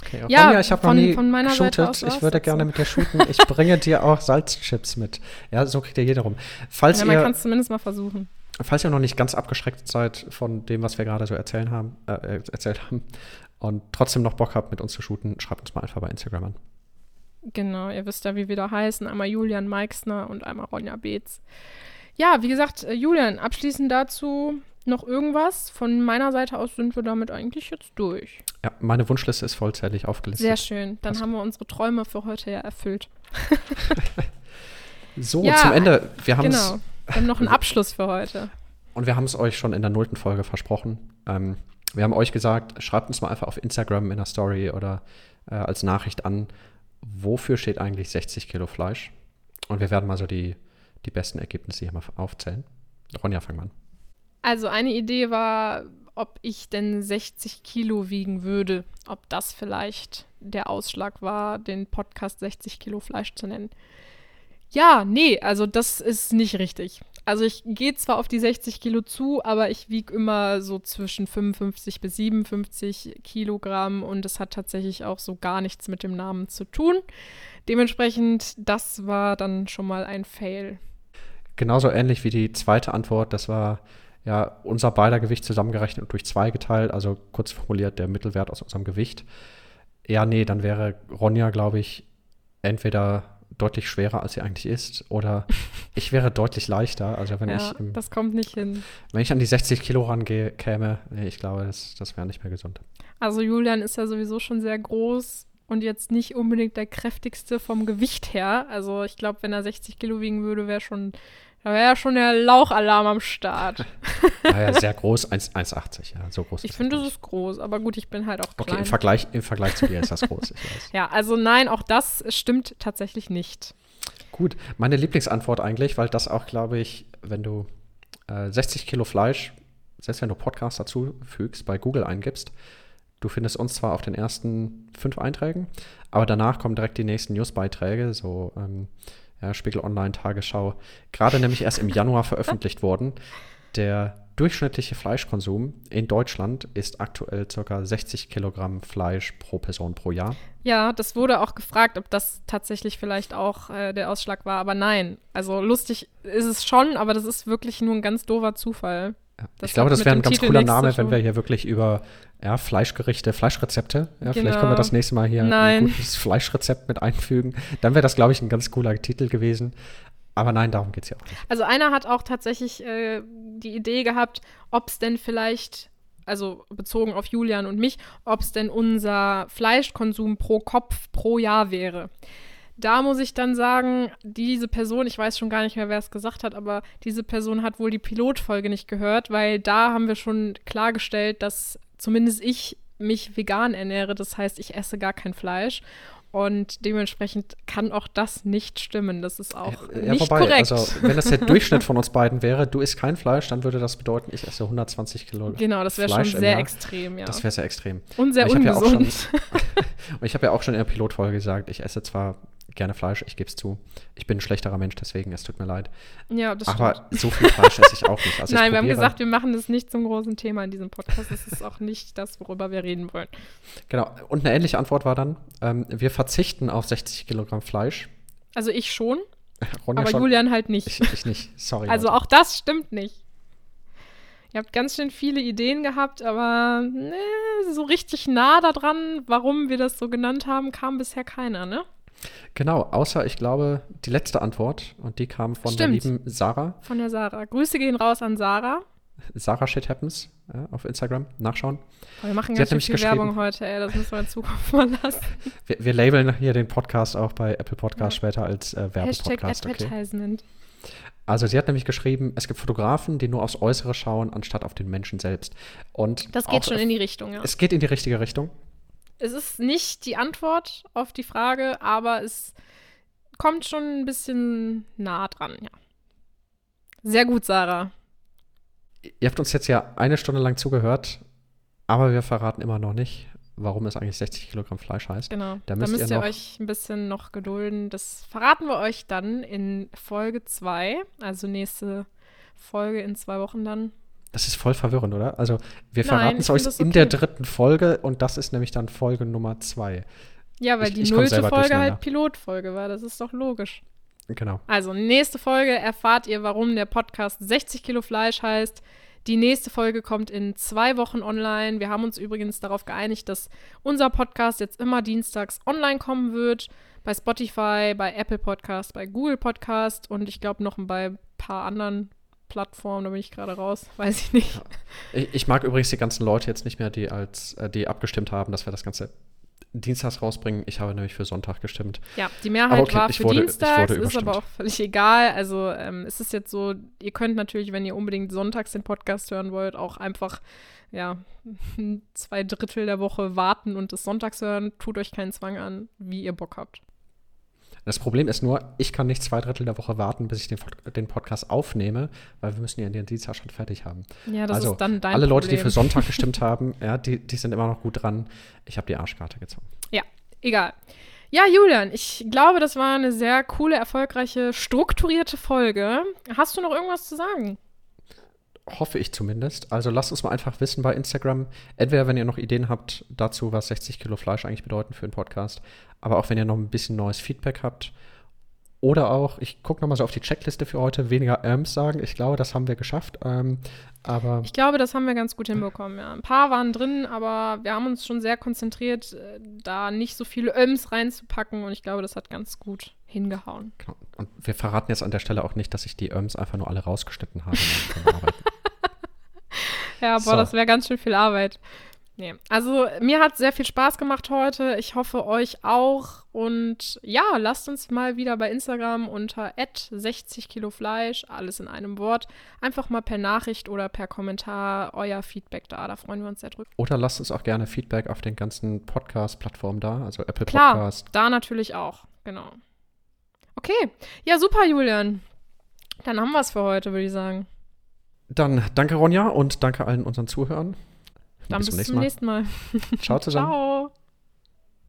Okay, ja, Ronja, ich habe noch nie von geshootet. Ich würde gerne mit dir shooten. Ich bringe dir auch Salzchips mit. Ja, so kriegt ja jeder rum. Falls ja, man kann es zumindest mal versuchen. Falls ihr noch nicht ganz abgeschreckt seid von dem, was wir gerade so erzählen haben, äh, erzählt haben und trotzdem noch Bock habt, mit uns zu shooten, schreibt uns mal einfach bei Instagram an. Genau, ihr wisst ja, wie wir da heißen. Einmal Julian Meixner und einmal Ronja Beetz. Ja, wie gesagt, äh, Julian, abschließend dazu noch irgendwas? Von meiner Seite aus sind wir damit eigentlich jetzt durch. Ja, meine Wunschliste ist vollzählig aufgelistet. Sehr schön. Dann Passt. haben wir unsere Träume für heute ja erfüllt. so, ja, zum Ende. Wir haben genau. Wir haben noch einen Abschluss für heute. Und wir haben es euch schon in der nullten Folge versprochen. Ähm, wir haben euch gesagt, schreibt uns mal einfach auf Instagram in der Story oder äh, als Nachricht an, wofür steht eigentlich 60 Kilo Fleisch? Und wir werden mal so die, die besten Ergebnisse hier mal aufzählen. Ronja, fang mal an. Also eine Idee war, ob ich denn 60 Kilo wiegen würde. Ob das vielleicht der Ausschlag war, den Podcast 60 Kilo Fleisch zu nennen. Ja, nee, also das ist nicht richtig. Also ich gehe zwar auf die 60 Kilo zu, aber ich wiege immer so zwischen 55 bis 57 Kilogramm und es hat tatsächlich auch so gar nichts mit dem Namen zu tun. Dementsprechend, das war dann schon mal ein Fail. Genauso ähnlich wie die zweite Antwort, das war ja unser beider Gewicht zusammengerechnet und durch zwei geteilt, also kurz formuliert der Mittelwert aus unserem Gewicht. Ja, nee, dann wäre Ronja, glaube ich, entweder deutlich schwerer, als sie eigentlich ist. Oder ich wäre deutlich leichter. Also wenn ja, ich. Im, das kommt nicht hin. Wenn ich an die 60 Kilo rangehe, käme, nee, ich glaube, das, das wäre nicht mehr gesund. Also Julian ist ja sowieso schon sehr groß und jetzt nicht unbedingt der kräftigste vom Gewicht her. Also ich glaube, wenn er 60 Kilo wiegen würde, wäre schon da wäre ja schon der Lauchalarm am Start. ja, sehr groß, 1,80, ja, so groß. Ich finde, das ist groß, aber gut, ich bin halt auch klein. Okay, im Vergleich, im Vergleich zu dir ist das groß, ich weiß. ja, also nein, auch das stimmt tatsächlich nicht. Gut, meine Lieblingsantwort eigentlich, weil das auch, glaube ich, wenn du äh, 60 Kilo Fleisch, selbst wenn du Podcast dazu fügst, bei Google eingibst, du findest uns zwar auf den ersten fünf Einträgen, aber danach kommen direkt die nächsten Newsbeiträge, so ähm, ja, Spiegel Online, Tagesschau, gerade nämlich erst im Januar veröffentlicht worden. Der durchschnittliche Fleischkonsum in Deutschland ist aktuell ca. 60 Kilogramm Fleisch pro Person pro Jahr. Ja, das wurde auch gefragt, ob das tatsächlich vielleicht auch äh, der Ausschlag war, aber nein. Also lustig ist es schon, aber das ist wirklich nur ein ganz doofer Zufall. Ich glaube, das wäre ein ganz Titel cooler Name, wenn wir hier wirklich über ja, Fleischgerichte, Fleischrezepte. Ja, genau. Vielleicht können wir das nächste Mal hier nein. ein gutes Fleischrezept mit einfügen. Dann wäre das, glaube ich, ein ganz cooler Titel gewesen. Aber nein, darum geht es ja auch nicht. Also einer hat auch tatsächlich äh, die Idee gehabt, ob es denn vielleicht, also bezogen auf Julian und mich, ob es denn unser Fleischkonsum pro Kopf pro Jahr wäre. Da muss ich dann sagen, diese Person, ich weiß schon gar nicht mehr, wer es gesagt hat, aber diese Person hat wohl die Pilotfolge nicht gehört, weil da haben wir schon klargestellt, dass zumindest ich mich vegan ernähre. Das heißt, ich esse gar kein Fleisch. Und dementsprechend kann auch das nicht stimmen. Das ist auch Ja, nicht wobei, korrekt. also wenn das der Durchschnitt von uns beiden wäre, du isst kein Fleisch, dann würde das bedeuten, ich esse 120 Kilo genau, das wäre schon sehr extrem, ja. Das wäre sehr extrem. Und sehr hab ja ungesund. Und ich habe ja auch schon in der Pilotfolge gesagt, ich esse zwar gerne Fleisch, ich gebe es zu. Ich bin ein schlechterer Mensch, deswegen, es tut mir leid. ja, das stimmt. Aber so viel Fleisch esse ich auch nicht. Also Nein, wir haben gesagt, wir machen das nicht zum großen Thema in diesem Podcast. Das ist auch nicht das, worüber wir reden wollen. Genau. Und eine ähnliche Antwort war dann, ähm, wir verzichten auf 60 Kilogramm Fleisch. Also ich schon, Ronja aber schon. Julian halt nicht. Ich, ich nicht, sorry. also Leute. auch das stimmt nicht. Ihr habt ganz schön viele Ideen gehabt, aber ne, so richtig nah daran, warum wir das so genannt haben, kam bisher keiner, ne? Genau, außer ich glaube, die letzte Antwort, und die kam von Stimmt. der lieben Sarah. Von der Sarah. Grüße gehen raus an Sarah. Sarah Shit Happens ja, auf Instagram. Nachschauen. Oh, wir machen Sie ganz schön viel Werbung heute, ey. Das müssen wir in Zukunft mal lassen. Wir, wir labeln hier den Podcast auch bei Apple Podcast Ja. später als äh, Werbepodcast. Okay. Advertisement. Also sie hat nämlich geschrieben, es gibt Fotografen, die nur aufs Äußere schauen, anstatt auf den Menschen selbst. Und Das geht auch- schon in die Richtung, ja. Es geht in die richtige Richtung. Es ist nicht die Antwort auf die Frage, aber es kommt schon ein bisschen nah dran, ja. Sehr gut, Sarah. Ihr habt uns jetzt ja eine Stunde lang zugehört, aber wir verraten immer noch nicht, warum es eigentlich 60 Kilogramm Fleisch heißt. Genau. Da Da müsst müsst, ihr ihr, euch ein bisschen noch gedulden. Das verraten wir euch dann in Folge 2, also nächste Folge in zwei Wochen dann. Das ist voll verwirrend, oder? Also wir verraten es euch in der dritten Folge und das ist nämlich dann Folge Nummer zwei. Ja, weil Ich- die ich nullte Folge halt Pilotfolge war. Das ist doch logisch. Genau. Also, nächste Folge erfahrt ihr, warum der Podcast 60 Kilo Fleisch heißt. Die nächste Folge kommt in zwei Wochen online. Wir haben uns übrigens darauf geeinigt, dass unser Podcast jetzt immer dienstags online kommen wird. Bei Spotify, bei Apple Podcast, bei Google Podcast und ich glaube noch bei ein paar anderen Plattformen. Da bin ich gerade raus. Weiß ich nicht. Ich, ich mag übrigens die ganzen Leute jetzt nicht mehr, die als äh, die abgestimmt haben, dass wir das Ganze dienstags rausbringen. Ich habe nämlich für Sonntag gestimmt. Ja, die Mehrheit okay, war für wurde- Dienstags, ist aber auch völlig egal. Also ähm, es ist jetzt so, ihr könnt natürlich, wenn ihr unbedingt sonntags den Podcast hören wollt, auch einfach ja zwei Drittel der Woche warten und es sonntags hören. Tut euch keinen Zwang an, wie ihr Bock habt. Das Problem ist nur, ich kann nicht zwei Drittel der Woche warten, bis ich den, den Podcast aufnehme, weil wir müssen ja den Dienstag schon fertig haben. Ja, das also ist dann dein alle Leute, die für Sonntag gestimmt haben, ja, die, die sind immer noch gut dran. Ich habe die Arschkarte gezogen. Egal. Ja, Julian, ich glaube, das war eine sehr coole, erfolgreiche, strukturierte Folge. Hast du noch irgendwas zu sagen? Hoffe ich zumindest. Also lasst uns mal einfach wissen bei Instagram. Entweder wenn ihr noch Ideen habt dazu, was 60 Kilo Fleisch eigentlich bedeuten für einen Podcast, aber auch wenn ihr noch ein bisschen neues Feedback habt. Oder auch, ich gucke nochmal so auf die Checkliste für heute, weniger Erms sagen. Ich glaube, das haben wir geschafft. Ähm, aber Ich glaube, das haben wir ganz gut hinbekommen. Ja. Ein paar waren drin, aber wir haben uns schon sehr konzentriert, äh, da nicht so viele Öms reinzupacken und ich glaube, das hat ganz gut hingehauen. genau. Und wir verraten jetzt an der Stelle auch nicht, dass ich die Erms einfach nur alle rausgeschnitten habe. Ja, boah, So. das wäre ganz schön viel Arbeit. Nee. Also, mir hat sehr viel Spaß gemacht heute. Ich hoffe, euch auch. Und ja, lasst uns mal wieder bei Instagram unter 60 Kilo Fleisch, alles in einem Wort, einfach mal per Nachricht oder per Kommentar euer Feedback da. Da freuen wir uns sehr drüber. Oder lasst uns auch gerne Feedback auf den ganzen Podcast-Plattformen da, also Apple Klar, Podcast. da natürlich auch. Genau. Okay. Ja, super, Julian. Dann haben wir es für heute, würde ich sagen. Dann danke Ronja und danke allen unseren Zuhörern. Dann bis, zum nächsten Mal. Ciao zusammen. Ciao.